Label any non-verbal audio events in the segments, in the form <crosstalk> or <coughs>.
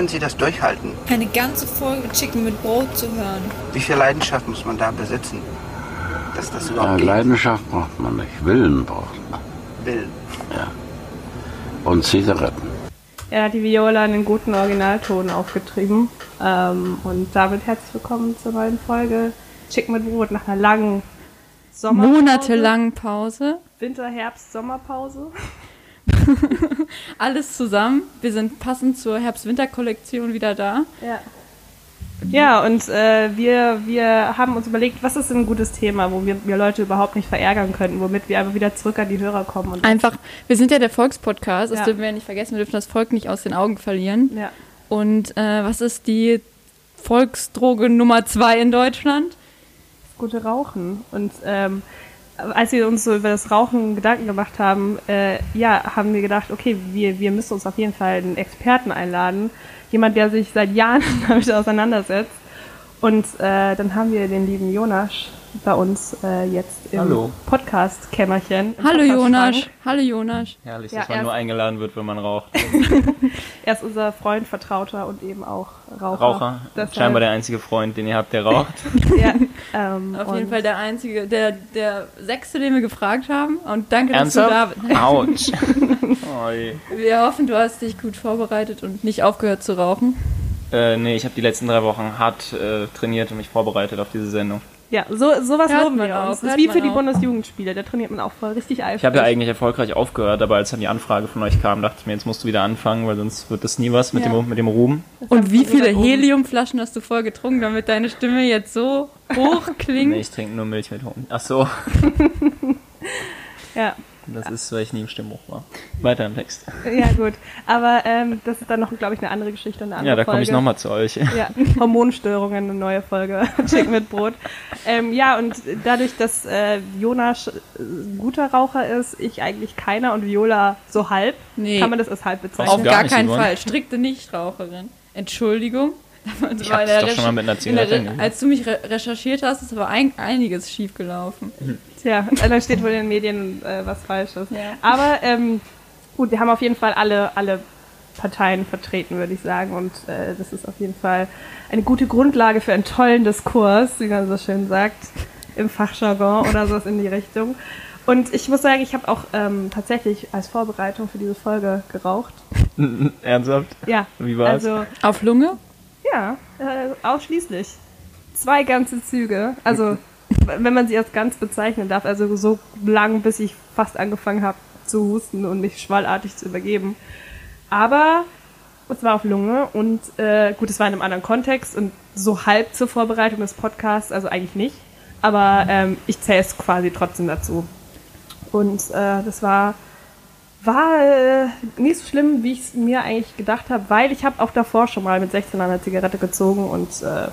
Können Sie das durchhalten? Eine ganze Folge Chicken mit Brot zu hören. Wie viel Leidenschaft muss man da besitzen, dass das überhaupt Ja, geht? Leidenschaft braucht man nicht, Willen braucht man. Willen. Und Zigaretten. Er hat die Viola in den guten Originalton aufgetrieben. Ähm, und damit herzlich willkommen zur neuen Folge Chicken mit Brot nach einer langen Sommerpause. monatelangen Pause. Winter, Herbst, Sommerpause. <laughs> Alles zusammen. Wir sind passend zur Herbst-Winter-Kollektion wieder da. Ja. Ja, und äh, wir, wir haben uns überlegt, was ist ein gutes Thema, wo wir, wir Leute überhaupt nicht verärgern könnten, womit wir einfach wieder zurück an die Hörer kommen. Und Einfach, wir sind ja der Volkspodcast, das Ja. dürfen wir ja nicht vergessen, wir dürfen das Volk nicht aus den Augen verlieren. ja. Und äh, was ist die Volksdroge Nummer zwei in Deutschland? gute Rauchen. Und ähm, als wir uns so über das Rauchen Gedanken gemacht haben, äh, ja, haben wir gedacht, okay, wir, wir müssen uns auf jeden Fall einen Experten einladen. Jemand, der sich seit Jahren <laughs> damit auseinandersetzt. Und äh, dann haben wir den lieben Jonas bei uns äh, jetzt im Hallo. Podcast-Kämmerchen. im Hallo Podcast-Schrank. Jonas. Hallo Jonas. Herrlich, Ja, dass man nur eingeladen wird, wenn man raucht. <laughs> Er ist unser Freund, Vertrauter und eben auch Raucher. Raucher, Deshalb- scheinbar der einzige Freund, den ihr habt, der raucht. <laughs> Ja, <laughs> ähm, Auf jeden Fall der einzige, der, der sechste, den wir gefragt haben. Und danke, dass Ernsthaft? du da bist. Autsch. Wir hoffen, du hast dich gut vorbereitet und nicht aufgehört zu rauchen. Äh, nee, ich habe die letzten drei Wochen hart äh, trainiert und mich vorbereitet auf diese Sendung. Ja, so, sowas Hört loben man wir auch, uns. Das ist wie für die auch. Bundesjugendspiele, da trainiert man auch voll richtig eifrig. Ich habe ja eigentlich erfolgreich aufgehört, aber als dann die Anfrage von euch kam, dachte ich mir, jetzt musst du wieder anfangen, weil sonst wird das nie was mit, Ja. dem, mit dem Ruhm. Und wie viele. Heliumflaschen hast du voll getrunken, damit deine Stimme jetzt so hoch <laughs> klingt? Nee, ich trinke nur Milch mit Honig. Ach so, <laughs> Ja, das ist, weil ich nie im Stimmbruch war. Weiter im Text. ja gut. Aber ähm, das ist dann noch, glaube ich, eine andere Geschichte, eine andere Ja, da komme ich nochmal zu euch. Ja, Hormonstörungen, eine neue Folge. <laughs> Chicken mit Brot. Ähm, ja, und dadurch, dass äh, Jonas ein guter Raucher ist, ich eigentlich keiner und Viola so halb, Nee. kann man das als halb Auf bezeichnen. gar gar nicht, keinen. Fall. Strikte Nichtraucherin. Entschuldigung. <laughs> Das Ich war hab's doch schon mal mit einer in der Zigarette. Als du mich re recherchiert hast, ist aber ein einiges schief gelaufen. Tja, da steht wohl in den Medien äh, was Falsches. Ja. Aber ähm, gut, wir haben auf jeden Fall alle, alle Parteien vertreten, würde ich sagen. Und äh, das ist auf jeden Fall eine gute Grundlage für einen tollen Diskurs, wie man so schön sagt, im Fachjargon oder sowas in die Richtung. Und ich muss sagen, ich habe auch ähm, tatsächlich als Vorbereitung für diese Folge geraucht. <laughs> Ernsthaft? Ja. Wie war's? Also, Auf Lunge? Ja, äh, ausschließlich. Zwei ganze Züge. Also, wenn man sie als ganz bezeichnen darf, also so lang, bis ich fast angefangen habe zu husten und mich schwallartig zu übergeben. Aber es war auf Lunge und äh, gut, es war in einem anderen Kontext und so halb zur Vorbereitung des Podcasts, also eigentlich nicht. Aber ähm, ich zähle es quasi trotzdem dazu. Und äh, das war war äh, nicht so schlimm, wie ich es mir eigentlich gedacht habe, weil ich habe auch davor schon mal mit 16 eine Zigarette gezogen und äh,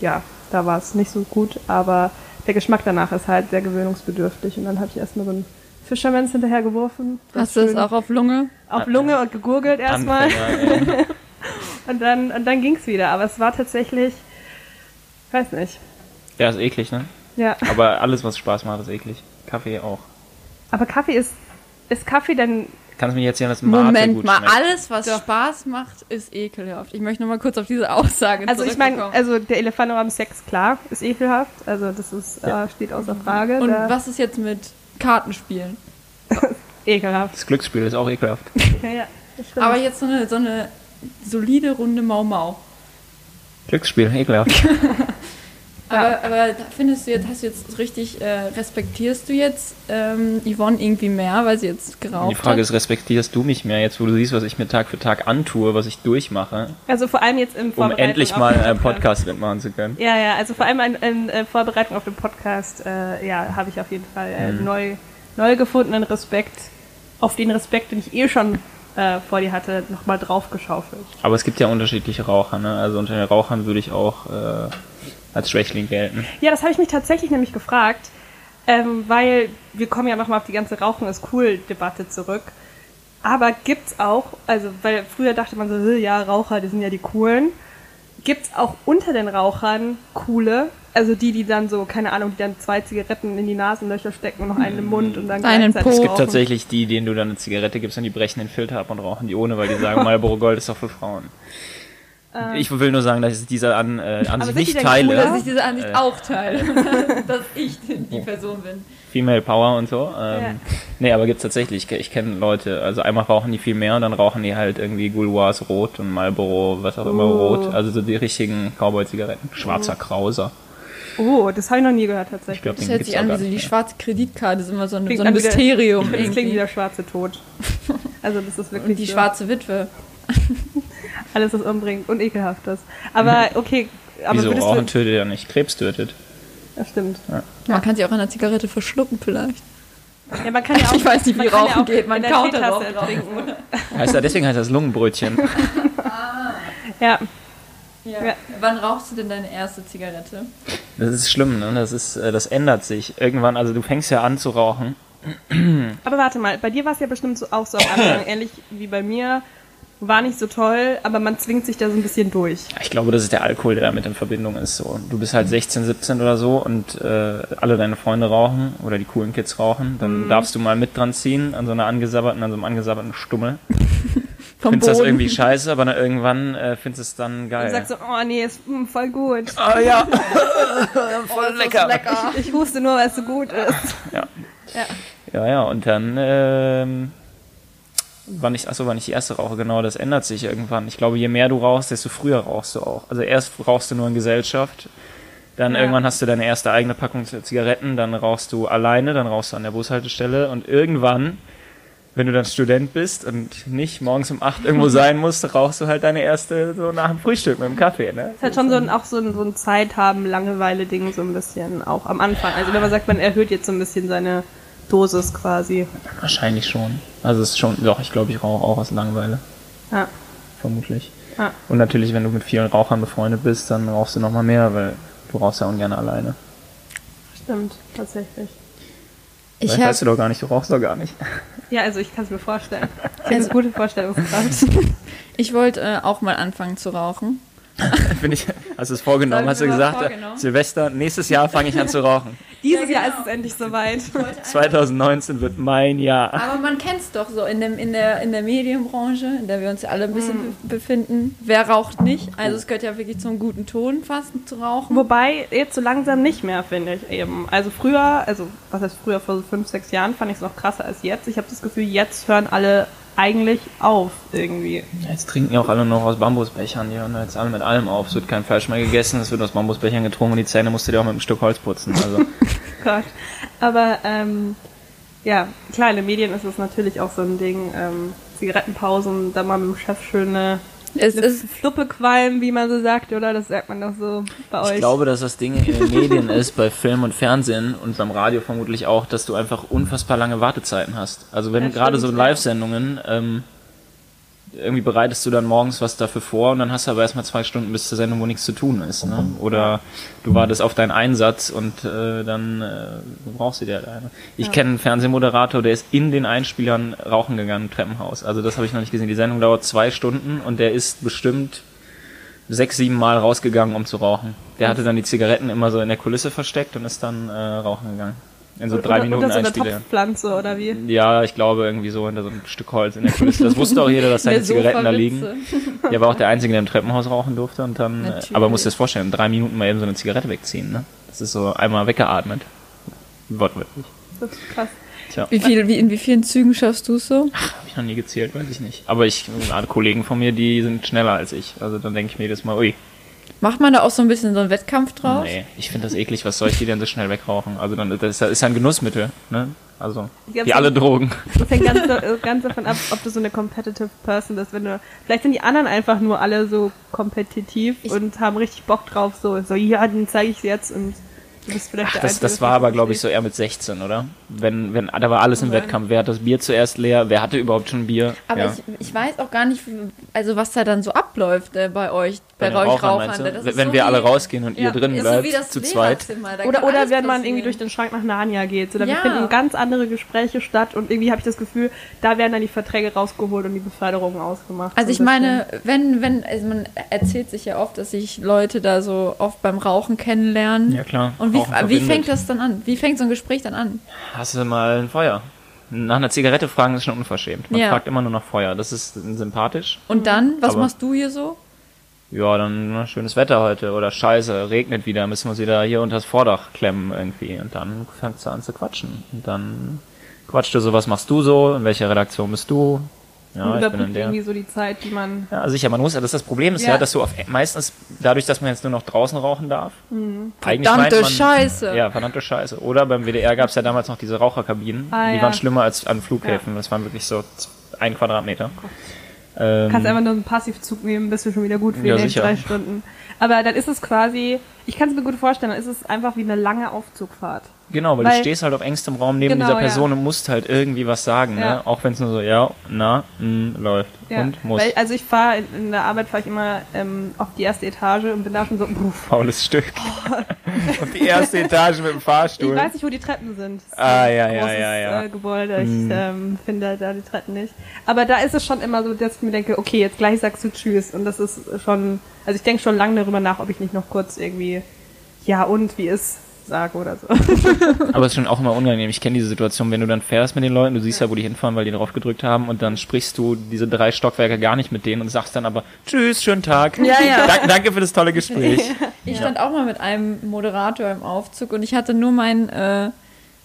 ja, da war es nicht so gut, aber der Geschmack danach ist halt sehr gewöhnungsbedürftig und dann habe ich erstmal so einen Fischermans hinterher geworfen. Hast du das auch auf Lunge? auf Lunge und gegurgelt erstmal <laughs> und dann und dann ging's wieder, aber es war tatsächlich weiß nicht. Ja, ist eklig, ne? Ja, Aber alles, was Spaß macht, ist eklig. Kaffee auch. aber Kaffee ist ist Kaffee denn Kannst du mir jetzt hier das Mate Moment gut mal, schmeckt? alles, was Spaß macht, ist ekelhaft. Ich möchte noch mal kurz auf diese Aussage Also ich meine, also der Elefant am Sex, klar, ist ekelhaft. Also das ist, äh, steht außer Frage. Und da, was ist jetzt mit Kartenspielen? <laughs> Ekelhaft. Das Glücksspiel ist auch ekelhaft. <laughs> Ja, ja. Aber jetzt so eine, so eine solide runde Mau Mau. Glücksspiel, ekelhaft. <laughs> Aber, aber findest du jetzt, hast du jetzt richtig, äh, respektierst du jetzt ähm, Yvonne irgendwie mehr, weil sie jetzt geraucht Die Frage hat? ist, respektierst du mich mehr, jetzt wo du siehst, was ich mir Tag für Tag antue, was ich durchmache, also vor allem jetzt in um Vorbereitung endlich mal einen Podcast mitmachen zu können? Ja, ja, also vor allem in, in äh, Vorbereitung auf den Podcast, äh, ja, habe ich auf jeden Fall äh, Mhm. neu, neu gefundenen Respekt, auf den Respekt, den ich eh schon äh, vor dir hatte, nochmal draufgeschaufelt. Aber es gibt ja unterschiedliche Raucher, ne? Also unter den Rauchern würde ich auch äh, als Schwächling gelten. Ja, das habe ich mich tatsächlich nämlich gefragt, ähm, weil wir kommen ja nochmal auf die ganze Rauchen ist cool Debatte zurück. Aber gibt's auch, also weil früher dachte man so, "Äh, ja, Raucher, die sind ja die coolen. Gibt's auch unter den Rauchern coole, also die, die dann so, keine Ahnung, die dann zwei Zigaretten in die Nasenlöcher stecken und noch einen im Mund und dann Einen gleichzeitig Po. Es gibt tatsächlich die, denen du dann eine Zigarette gibst und die brechen den Filter ab und rauchen die ohne, weil die sagen, <laughs> Marlboro Gold ist doch für Frauen. Ich will nur sagen, dass ich diese an, äh, an sich sind nicht teile. cooler? Dass ich diese Ansicht Äh. auch teile. <laughs> <laughs> dass ich die Person bin. Female Power und so. Ähm, Ja. Nee, aber gibt's tatsächlich. Ich, ich kenne Leute, also einmal rauchen die viel mehr und dann rauchen die halt irgendwie Gouloirs rot und Marlboro, was auch immer Oh. rot. Also so die richtigen Cowboy-Zigaretten. Schwarzer Krauser. Oh, das habe ich noch nie gehört tatsächlich. Ich glaube, Das hört sich an wie so die schwarze Kreditkarte, ist immer so ein, so ein Mysterium. <laughs> das klingt wie der schwarze Tod. Also das ist wirklich Und die so. schwarze Witwe. Alles, was umbringt und ekelhaft ist. Aber okay, aber Wieso Rauchen du... tötet ja nicht, Krebs tötet. Ja, stimmt. Man kann sie auch an der Zigarette verschlucken vielleicht. Ja, man kann ja <laughs> auch, Ich weiß nicht, wie ja Rauchen auch geht. Man kaut darauf. Heißt ja, deswegen heißt das Lungenbrötchen. <laughs> Ja, Ja. Ja. Wann rauchst du denn deine erste Zigarette? Das ist schlimm, ne? Das ist, äh, das ändert sich. Irgendwann, also du fängst ja an zu rauchen. aber warte mal, bei dir war es ja bestimmt so, auch so am Anfang, <coughs> ähnlich wie bei mir. War nicht so toll, aber man zwingt sich da so ein bisschen durch. Ich glaube, das ist der Alkohol, der damit in Verbindung ist. So, du bist halt 16, 17 oder so und äh, alle deine Freunde rauchen oder die coolen Kids rauchen, dann darfst du mal mit dran ziehen an so einer angesabberten, an so einem angesabberten Stummel. <laughs> Vom Findest das Boden. irgendwie scheiße, aber dann irgendwann äh, findest du es dann geil. Und sagst so, oh nee, ist mm, voll gut. <laughs> <laughs> oh ja, voll lecker. Ich huste nur, weil es so gut ist. Ja, ja, und dann, ähm, wann ich, achso, wann ich die erste rauche, genau, das ändert sich irgendwann. Ich glaube, je mehr du rauchst, desto früher rauchst du auch. Also erst rauchst du nur in Gesellschaft, dann Ja. irgendwann hast du deine erste eigene Packung Zigaretten, dann rauchst du alleine, dann rauchst du an der Bushaltestelle und irgendwann, wenn du dann Student bist und nicht morgens um 8 irgendwo <laughs> sein musst, rauchst du halt deine erste so nach dem Frühstück mit dem Kaffee, ne? Es hat schon so ein, auch so ein, so ein Zeithaben, Langeweile-Ding so ein bisschen, auch am Anfang. Also wenn man sagt, man erhöht jetzt so ein bisschen seine Dosis quasi. Wahrscheinlich schon. Also es ist schon, doch, ich glaube, ich rauche auch aus Langeweile. Ja. vermutlich. Ja. Und natürlich, wenn du mit vielen Rauchern befreundet bist, dann rauchst du noch mal mehr, weil du rauchst ja ungern alleine. Stimmt, tatsächlich. Ich Vielleicht weißt du doch gar nicht, du rauchst doch gar nicht. <laughs> Ja, also ich kann es mir vorstellen. Ich habe eine gute Vorstellungskraft. <laughs> ich wollte äh, auch mal anfangen zu rauchen. <laughs> Bin ich, hast du es vorgenommen? Hast du gesagt, vorgenommen? Silvester, nächstes Jahr fange ich an zu rauchen. Dieses Ja, Jahr genau. ist es endlich soweit. 2019 wird mein Jahr. Aber man kennt es doch so in, dem, in, der, in der Medienbranche, in der wir uns ja alle ein bisschen be befinden. Wer raucht nicht? Also es gehört ja wirklich zum guten Ton fast zu rauchen. Wobei jetzt so langsam nicht mehr, finde ich eben. Also früher, also was heißt früher, vor so fünf, sechs Jahren fand ich es noch krasser als jetzt. Ich habe das Gefühl, jetzt hören alle eigentlich auf irgendwie. Jetzt trinken ja auch alle noch aus Bambusbechern. Die hören jetzt alle mit allem auf. Es wird kein Fleisch mehr gegessen, es wird aus Bambusbechern getrunken und die Zähne musst du dir auch mit einem Stück Holz putzen. Also <laughs> Gott. Aber ähm, ja, klar, in den Medien ist es natürlich auch so ein Ding. Ähm, Zigarettenpausen, da mal mit dem Chef schöne Es eine ist Fluppe qualmen, wie man so sagt, oder? Das sagt man doch so bei euch. Ich glaube, dass das Ding in den <laughs> Medien ist, bei Film und Fernsehen und beim Radio vermutlich auch, dass du einfach unfassbar lange Wartezeiten hast. Also wenn Ja, gerade so. Live-Sendungen, ähm, irgendwie bereitest du dann morgens was dafür vor und dann hast du aber erstmal zwei Stunden bis zur Sendung, wo nichts zu tun ist. Ne? Oder du wartest auf deinen Einsatz und äh, dann äh, brauchst du dir halt eine. Ich kenne einen Fernsehmoderator, der ist in den Einspielern rauchen gegangen im Treppenhaus. Also das habe ich noch nicht gesehen. Die Sendung dauert zwei Stunden und der ist bestimmt sechs, sieben Mal rausgegangen, um zu rauchen. Der hatte dann die Zigaretten immer so in der Kulisse versteckt und ist dann äh, rauchen gegangen. In so drei oder, Minuten oder so eine Einspieler. Topfpflanze oder wie? Ja, ich glaube irgendwie so hinter so ein Stück Holz in der Kulisse. Das wusste auch jeder, dass seine <laughs> Zigaretten da liegen. <laughs> Der war auch der Einzige, der im Treppenhaus rauchen durfte und dann, äh, Natürlich. aber musst dir das vorstellen, in drei Minuten mal eben so eine Zigarette wegziehen, ne? Das ist so einmal weggeatmet. Wortwörtlich. Das ist krass. Tja, Wie viel, wie, in wie vielen Zügen schaffst du es so? habe ich noch nie gezählt, weiß ich nicht. Aber ich, Kollegen von mir, die sind schneller als ich. Also dann denke ich mir jedes Mal, ui, Macht man da auch so ein bisschen so einen Wettkampf draus? nee, ich finde das eklig, was soll ich die denn so schnell wegrauchen? Also dann, das ist ja- ein Genussmittel, ne? Also, wie alle Drogen. Das hängt ganz, da- ganz davon ab, ob du so eine competitive Person bist. Wenn du, vielleicht sind die anderen einfach nur alle so kompetitiv Ich- und haben richtig Bock drauf. So, so ja, den zeige ich jetzt und du bist vielleicht Ach, der das, Einzige, das war aber, glaube ich, so eher mit 16, oder? Wenn, wenn, da war alles im sein. Wettkampf. Wer hat das Bier zuerst leer? Wer hatte überhaupt schon Bier? Aber ja. ich, ich weiß auch gar nicht, also was da dann so abläuft äh, bei euch, bei, den euch Rauchern, Rauchern. meinst du? Das Wenn so wir wie- alle rausgehen und Ja, ihr drin bleibt, so wie das zu zweit. Oder, oder wenn man irgendwie durch den Schrank nach Narnia geht. So, da Ja. finden ganz andere Gespräche statt und irgendwie habe ich das Gefühl, da werden dann die Verträge rausgeholt und die Beförderungen ausgemacht. Also So ich ein meine, wenn, wenn, also man erzählt sich ja oft, dass sich Leute da so oft beim Rauchen kennenlernen. Ja, klar. Und wie, wie fängt das dann an? Wie fängt so ein Gespräch dann an? Hast du mal ein Feuer? Nach einer Zigarette fragen ist schon unverschämt. Man Ja. fragt immer nur nach Feuer. Das ist sympathisch. Und dann, was Aber- machst du hier so? ja, dann schönes Wetter heute oder scheiße, regnet wieder, müssen wir uns wieder hier unter das Vordach klemmen irgendwie. Und dann fängst du an zu quatschen. Und dann quatscht du so, was machst du so, in welcher Redaktion bist du? Ja, und ich bin in überbrückt irgendwie so die Zeit, die man. Ja, sicher, man muss, das ist das Problem ist ja, Ja. dass du auf, meistens, dadurch, dass man jetzt nur noch draußen rauchen darf, Mhm. Verdammte man, Scheiße. Ja, verdammte Scheiße. Oder beim WDR gab es ja damals noch diese Raucherkabinen, Ah, die ja. waren schlimmer als an Flughäfen, das waren wirklich so ein Quadratmeter. Ähm, Kannst einfach nur einen Passivzug nehmen, bist du schon wieder gut für Ja, die nächsten drei Stunden. Aber dann ist es quasi, ich kann es mir gut vorstellen, dann ist es einfach wie eine lange Aufzugfahrt. Genau, weil, Weil- du stehst halt auf engstem Raum neben Genau, dieser ja. Person und musst halt irgendwie was sagen, Ja. ne? Auch wenn es nur so, ja, na, mh, läuft Ja. und muss. Weil, also ich fahre in, der Arbeit fahre ich immer ähm, auf die erste Etage und bin da schon so, puff. Faules Stück. <laughs> auf die erste Etage mit dem Ich Fahrstuhl. weiß nicht, wo die Treppen sind. Ah, ja, ja, großes, ja, ja. Äh, Gebäude. Ich Mhm. ähm, finde da die Treppen nicht. Aber da ist es schon immer so, dass ich mir denke, okay, jetzt gleich sagst du Tschüss. Und das ist schon, also ich denke schon lange darüber nach, ob ich nicht noch kurz irgendwie, ja und, wie ist, sage oder so. <laughs> Aber es ist schon auch immer unangenehm. Ich kenne diese Situation, wenn du dann fährst mit den Leuten, du siehst ja, wo die hinfahren, weil die drauf gedrückt haben und dann sprichst du diese drei Stockwerke gar nicht mit denen und sagst dann aber Tschüss, schönen Tag. Ja, ja. Dank, danke für das tolle Gespräch. <laughs> Ich stand auch mal mit einem Moderator im Aufzug und ich hatte nur mein, äh,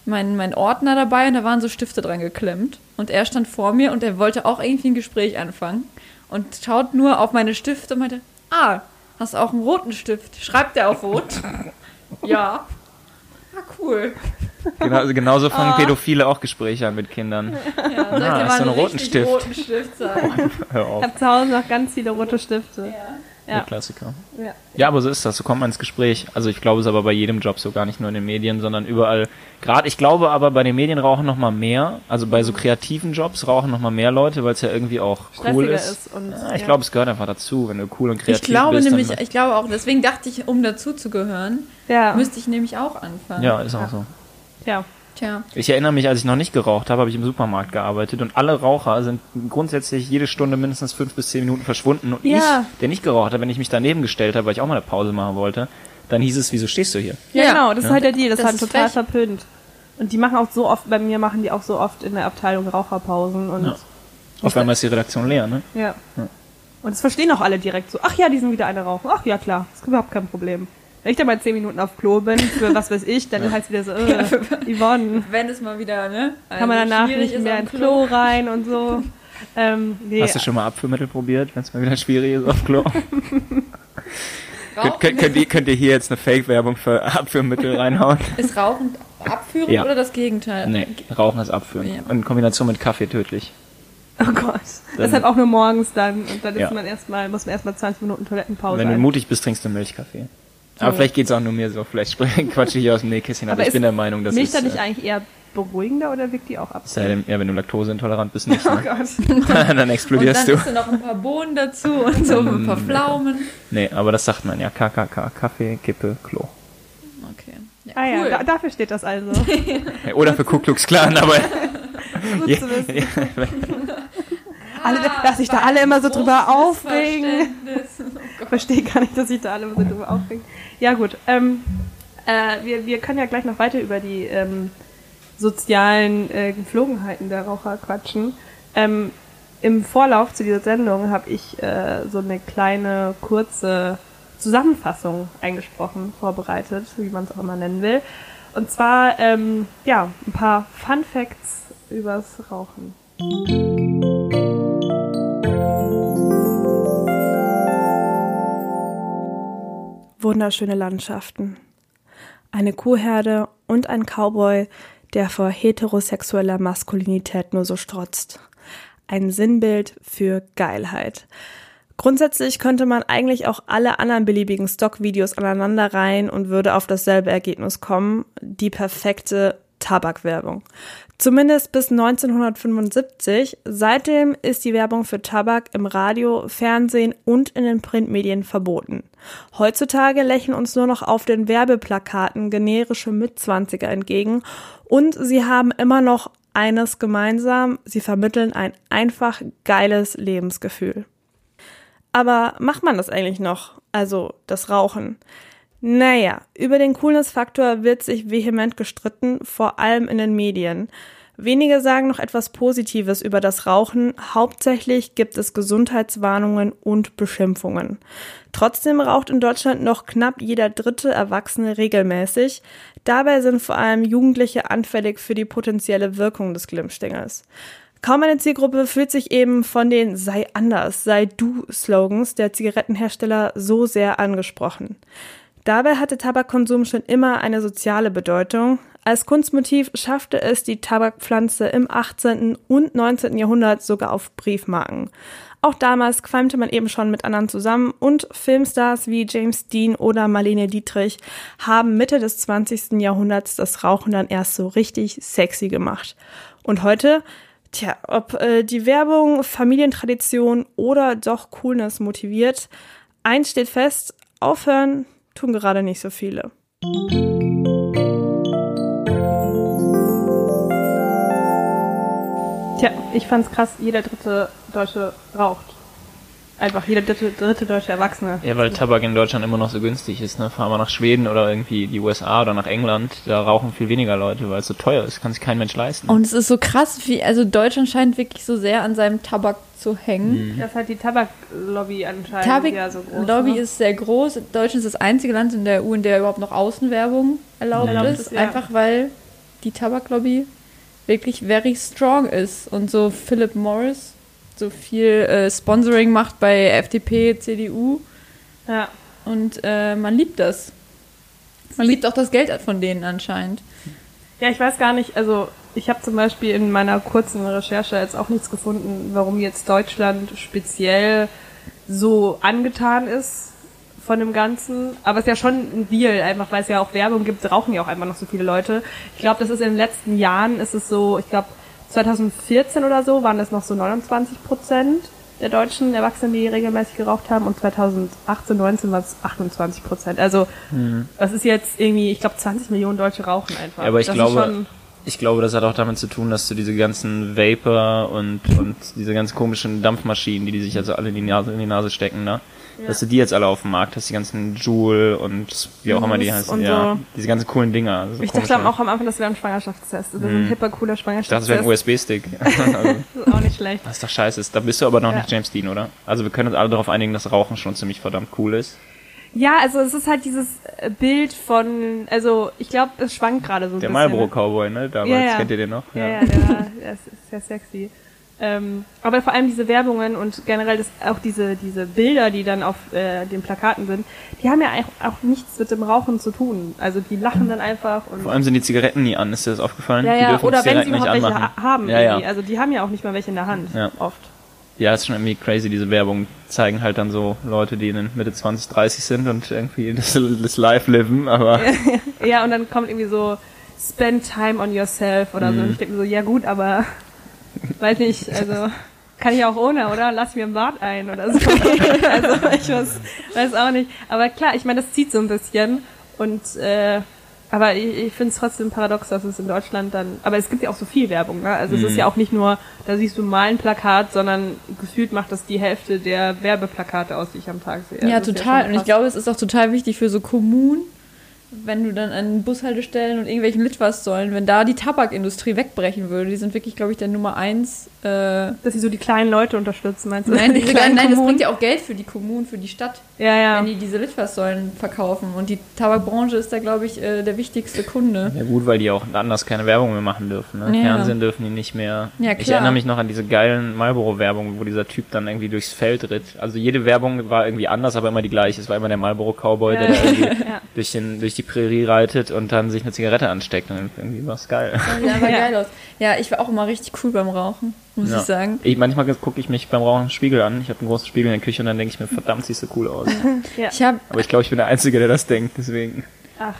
mein, mein Ordner dabei und da waren so Stifte dran geklemmt. Und er stand vor mir und er wollte auch irgendwie ein Gespräch anfangen und schaut nur auf meine Stifte und meinte, ah, hast du auch einen roten Stift? Schreibt der auf rot? <laughs> ja. Ah, cool. Genau, also genauso fangen Ah. Pädophile auch Gespräche an mit Kindern. Ja, ich Ah, dir hast mal du einen roten Stift? roten Stift sagen? Hör Ich auf, habe zu Hause noch ganz viele rote Stifte. der Ja. Klassiker. Ja. Ja, aber so ist das, so kommt man ins Gespräch. Also ich glaube es aber bei jedem Job, so gar nicht nur in den Medien, sondern überall. Gerade, ich glaube aber bei den Medien rauchen noch mal mehr, also bei so kreativen Jobs rauchen noch mal mehr Leute, weil es ja irgendwie auch cool ist. ist und- ja, ich ja. glaube, es gehört einfach dazu, wenn du cool und kreativ Ich glaube bist. nämlich, ich glaube auch, deswegen dachte ich, um dazu zu gehören, Ja. müsste ich nämlich auch anfangen. ja, ist auch so. ja. Tja. Ich erinnere mich, als ich noch nicht geraucht habe, habe ich im Supermarkt gearbeitet und alle Raucher sind grundsätzlich jede Stunde mindestens fünf bis zehn Minuten verschwunden. Und Ja. ich, der nicht geraucht hat, wenn ich mich daneben gestellt habe, weil ich auch mal eine Pause machen wollte, dann hieß es, wieso stehst du hier? Ja, Ja. genau, das ist Ja. halt der Deal, das, Das ist halt ist total frech. verpönt. Und die machen auch so oft, bei mir machen die auch so oft in der Abteilung Raucherpausen und Ja. Auf einmal ist die Redaktion leer, ne? ja. Und das verstehen auch alle direkt so, ach ja, die sind wieder eine rauchen. Ach ja, klar, ist überhaupt kein Problem. Wenn ich dann mal zehn Minuten auf Klo bin, für was weiß ich, dann heißt wieder so, <laughs> äh, Yvonne, Wenn es mal wieder, ne? kann man also danach schwierig nicht mehr ins Klo rein und so. <laughs> Ähm, nee, Hast du schon mal Abführmittel probiert, wenn es mal wieder schwierig ist auf Klo? <laughs> Rauchen könnt, könnt, ihr, könnt ihr hier jetzt eine Fake-Werbung für Abführmittel reinhauen? Ist Rauchen abführend Ja. oder das Gegenteil? nee, Rauchen ist Abführen. Ja. In Kombination mit Kaffee tödlich. oh Gott. Deshalb auch nur morgens dann. Und dann ist Ja. man erstmal, muss man erstmal 20 Minuten Toilettenpause Wenn du ein. mutig bist, trinkst du Milchkaffee. Aber vielleicht geht's auch nur mir so. Vielleicht <laughs> quatsche ich hier aus dem Nähkästchen, aber, Aber ich bin der Meinung, dass Milch es... dann nicht äh, eigentlich eher beruhigender oder wirkt die auch ab? sei denn, ja, wenn du laktoseintolerant bist, <laughs> nicht. Oh Ne? Gott. <laughs> dann Und explodierst dann du. isst du noch ein paar Bohnen dazu und so ein paar Pflaumen. Nee, aber das sagt man ja. KKK, Kaffee, Kippe, Klo. Okay. Ja, Ah ja, cool. da, dafür steht das also. Ja, Oder für Ku Klux Klan, aber... Gut Ja, zu wissen. ja, Alle, dass sich da alle immer so drüber Großes aufregen. Verstehe gar nicht, dass sich da alle so drüber aufregen. Ja gut, ähm, äh, wir, wir können ja gleich noch weiter über die ähm, sozialen äh, Gepflogenheiten der Raucher quatschen. Ähm, Im Vorlauf zu dieser Sendung habe ich äh, so eine kleine, kurze Zusammenfassung eingesprochen, vorbereitet, wie man es auch immer nennen will. Und zwar, ähm, ja, ein paar Fun Facts übers Rauchen. Wunderschöne Landschaften. Eine Kuhherde und ein Cowboy, der vor heterosexueller Maskulinität nur so strotzt. Ein Sinnbild für Geilheit. Grundsätzlich könnte man eigentlich auch alle anderen beliebigen Stockvideos aneinanderreihen und würde auf dasselbe Ergebnis kommen, die perfekte Tabakwerbung. Zumindest bis 1975. Seitdem ist die Werbung für Tabak im Radio, Fernsehen und in den Printmedien verboten. Heutzutage lächeln uns nur noch auf den Werbeplakaten generische Mitzwanziger entgegen und sie haben immer noch eines gemeinsam, sie vermitteln ein einfach geiles Lebensgefühl. Aber macht man das eigentlich noch? Also das Rauchen? Naja, über den Coolness-Faktor wird sich vehement gestritten, vor allem in den Medien. Wenige sagen noch etwas Positives über das Rauchen. Hauptsächlich gibt es Gesundheitswarnungen und Beschimpfungen. Trotzdem raucht in Deutschland noch knapp jeder dritte Erwachsene regelmäßig. Dabei sind vor allem Jugendliche anfällig für die potenzielle Wirkung des Glimmstängels. Kaum eine Zielgruppe fühlt sich eben von den Sei anders, sei du Slogans der Zigarettenhersteller so sehr angesprochen. Dabei hatte Tabakkonsum schon immer eine soziale Bedeutung. Als Kunstmotiv schaffte es die Tabakpflanze im 18. und 19. Jahrhundert sogar auf Briefmarken. Auch damals qualmte man eben schon mit anderen zusammen und Filmstars wie James Dean oder Marlene Dietrich haben Mitte des 20. Jahrhunderts das Rauchen dann erst so richtig sexy gemacht. Und heute, tja, ob äh, die Werbung Familientradition oder doch Coolness motiviert, eins steht fest, aufhören tun gerade nicht so viele. Tja, ich fand's krass, jeder dritte Deutsche raucht. Einfach jeder dritte, dritte deutsche Erwachsene. Ja, weil Tabak in Deutschland immer noch so günstig ist. Ne? Fahren wir nach Schweden oder irgendwie die USA oder nach England, da rauchen viel weniger Leute, weil es so teuer ist. Kann sich kein Mensch leisten. Und es ist so krass, wie, also Deutschland scheint wirklich so sehr an seinem Tabak zu hängen. Das hat die Tabaklobby anscheinend Tabak ja so groß. Lobby ne? ist sehr groß. Deutschland ist das einzige Land in der EU, in der überhaupt noch Außenwerbung erlaubt, Erlaubt ist. ist, ja. Einfach weil die Tabaklobby wirklich very strong ist. Und so Philip Morris so viel äh, Sponsoring macht bei FDP, CDU. Ja. Und äh, man liebt das. Man liebt auch das Geld von denen anscheinend. Ja, ich weiß gar nicht, also ich habe zum Beispiel in meiner kurzen Recherche jetzt auch nichts gefunden, warum jetzt Deutschland speziell so angetan ist von dem Ganzen. Aber es ist ja schon ein Deal, einfach weil es ja auch Werbung gibt, rauchen ja auch einfach noch so viele Leute. Ich glaube, das ist in den letzten Jahren, ist es so, ich glaube 2014 oder so waren es noch so 29 Prozent der deutschen Erwachsenen, die regelmäßig geraucht haben und 2018, 19 waren es 28 Prozent. Also das ist jetzt irgendwie, ich glaube 20 Millionen Deutsche rauchen einfach. Ja, aber ich das glaube- Ich glaube, das hat auch damit zu tun, dass du diese ganzen Vapor und, und diese ganz komischen Dampfmaschinen, die die sich also alle in die Nase, in die Nase stecken, ne? Dass du die jetzt alle auf dem Markt hast, die ganzen Joule und wie auch immer die heißen, und ja. so. Diese ganzen coolen Dinger. also ich dachte auch am Anfang, das wäre ein Schwangerschaftstest. Das ist ein hipper, cooler Ich dachte, das Schwangerschaftstest. wäre ein USB-Stick. <laughs> <laughs> also, Das ist auch nicht schlecht. das ist doch scheiße. Da bist du aber noch Ja. nicht James Dean, oder? Also wir können uns alle darauf einigen, dass Rauchen schon ziemlich verdammt cool ist. Ja, also es ist halt dieses äh, Bild von, also ich glaube, es schwankt gerade so ein Der bisschen. Marlboro Cowboy, ne? Damals, Ja, ja. kennt ihr den noch? Ja, ja, der, war- der ist ist sehr sexy. Ähm, aber vor allem diese Werbungen und generell das, auch diese, diese Bilder, die dann auf äh, den Plakaten sind, die haben ja auch, auch nichts mit dem Rauchen zu tun. Also die lachen dann einfach und Vor allem sind die Zigaretten nie an, ist dir das aufgefallen? ja, die ja, dürfen oder wenn sie überhaupt welche anmachen. ha- haben. Ja, ja. irgendwie. Also die haben ja auch nicht mal welche in der Hand, Ja. oft. Ja, ist schon irgendwie crazy, diese Werbung. Zeigen halt dann so Leute, die in den Mitte 20, 30 sind und irgendwie <laughs> das, das Live leben, aber <laughs> Ja, und dann kommt irgendwie so, spend time on yourself oder Mhm. so. Und ich denke mir so, ja gut, aber weiß nicht, also kann ich auch ohne, oder? Lass mir ein Bad ein oder so. <laughs> also ich weiß, weiß auch nicht. Aber klar, ich meine, das zieht so ein bisschen. Und äh, aber ich, ich finde es trotzdem paradox, dass es in Deutschland dann. Aber es gibt ja auch so viel Werbung, ne? Also es Mhm. ist ja auch nicht nur, da siehst du mal ein Plakat, sondern gefühlt macht das die Hälfte der Werbeplakate aus, die ich am Tag sehe. Ja, Also es total. schon und ich glaube, es ist auch total wichtig für so Kommunen, wenn du dann an Bushaltestellen und irgendwelchen Litfaßsäulen, wenn da die Tabakindustrie wegbrechen würde, die sind wirklich, glaube ich, der Nummer eins. Äh, dass sie so die kleinen Leute unterstützen, meinst du? nein, die kleinen nein, das bringt ja auch Geld für die Kommunen, für die Stadt, Ja, ja. wenn die diese Litfaßsäulen verkaufen. Und die Tabakbranche ist da, glaube ich, äh, der wichtigste Kunde. ja gut, weil die auch anders keine Werbung mehr machen dürfen. Ne? Ja. Fernsehen dürfen die nicht mehr. Ja, Ich klar. erinnere mich noch an diese geilen Marlboro-Werbung, wo dieser Typ dann irgendwie durchs Feld ritt. Also jede Werbung war irgendwie anders, aber immer die gleiche. Es war immer der Marlboro-Cowboy, der da irgendwie <laughs> Ja. durch, den, durch die Prärie reitet und dann sich eine Zigarette ansteckt. Und irgendwie war es geil. Ja, aber <laughs> geil aus. Ja, ich war auch immer richtig cool beim Rauchen, muss Ja. ich sagen. Ich, manchmal gucke ich mich beim Rauchen im Spiegel an. Ich habe einen großen Spiegel in der Küche und dann denke ich mir, verdammt, siehst du cool aus. <laughs> Ich habe Aber ich glaube, ich bin der Einzige, der das denkt, deswegen. Ach,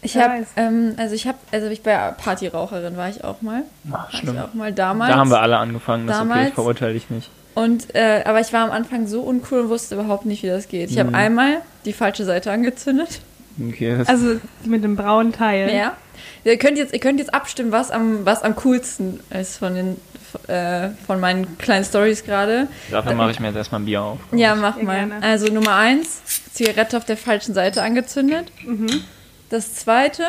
Ich habe, weiß. ähm, also ich habe, also ich bei Partyraucherin war ich auch mal. Ach, War ich schlimm. auch mal damals. Da haben wir alle angefangen, das ist okay, Damals- ich verurteile dich nicht. Und, äh, aber ich war am Anfang so uncool und wusste überhaupt nicht, wie das geht. Ich habe einmal die falsche Seite angezündet. Okay, das also mit dem braunen Teil. Ja. Ihr könnt jetzt, ihr könnt jetzt abstimmen, was am, was am coolsten ist von den, äh, von meinen kleinen Stories gerade. dafür mache ich mir jetzt erstmal ein Bier auf. Ja, mach mal. gerne. Also Nummer eins, Zigarette auf der falschen Seite angezündet. Mhm. Das zweite,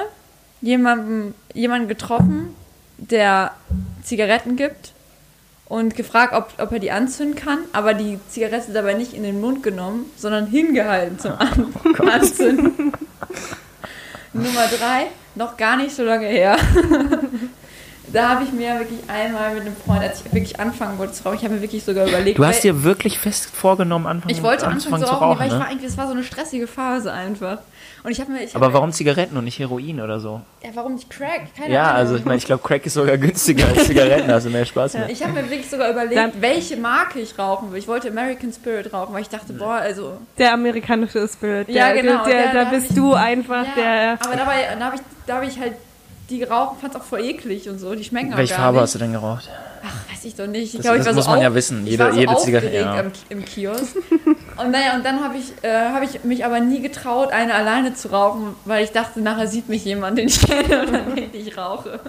jemanden, jemanden getroffen, der Zigaretten gibt und gefragt, ob, ob er die anzünden kann, aber die Zigarette dabei nicht in den Mund genommen, sondern hingehalten zum <laughs> An Anzünden. Nummer drei, noch gar nicht so lange her. <laughs> da habe ich mir wirklich einmal mit einem Freund, als ich wirklich anfangen wollte zu rauchen, ich habe mir wirklich sogar überlegt. Du hast dir wirklich fest vorgenommen, anfangen, ich wollte anfangen zu zu rauchen, weil ich ne? war eigentlich, das war so eine stressige Phase einfach. Und ich habe mir, ich hab Aber mir- warum Zigaretten und nicht Heroin oder so? Ja, warum nicht Crack? Keine Ja, Ahnung. also ich meine, ich glaube, Crack ist sogar günstiger als Zigaretten, du mehr Spaß mit. Ich habe mir wirklich sogar überlegt, Dann- welche Marke ich rauchen will. Ich wollte American Spirit rauchen, weil ich dachte, boah, also. Der amerikanische Spirit. Ja, der, genau, Der, der- da da bist hab ich- du einfach Ja, der. aber dabei, da habe ich, da hab ich halt die geraucht, fand es auch voll eklig und so. Die schmecken auch Welche gar Farbe nicht. hast du denn geraucht? Ach, weiß ich doch nicht. Ich Das- glaube, ich das war muss so man ja auf- wissen. ich Jede- war so jede Zigarette, ja. im, im Kiosk. <laughs> und naja, und dann habe ich, äh, hab ich mich aber nie getraut, eine alleine zu rauchen, weil ich dachte, nachher sieht mich jemand, den ich kenne und dann denkt, ich rauche.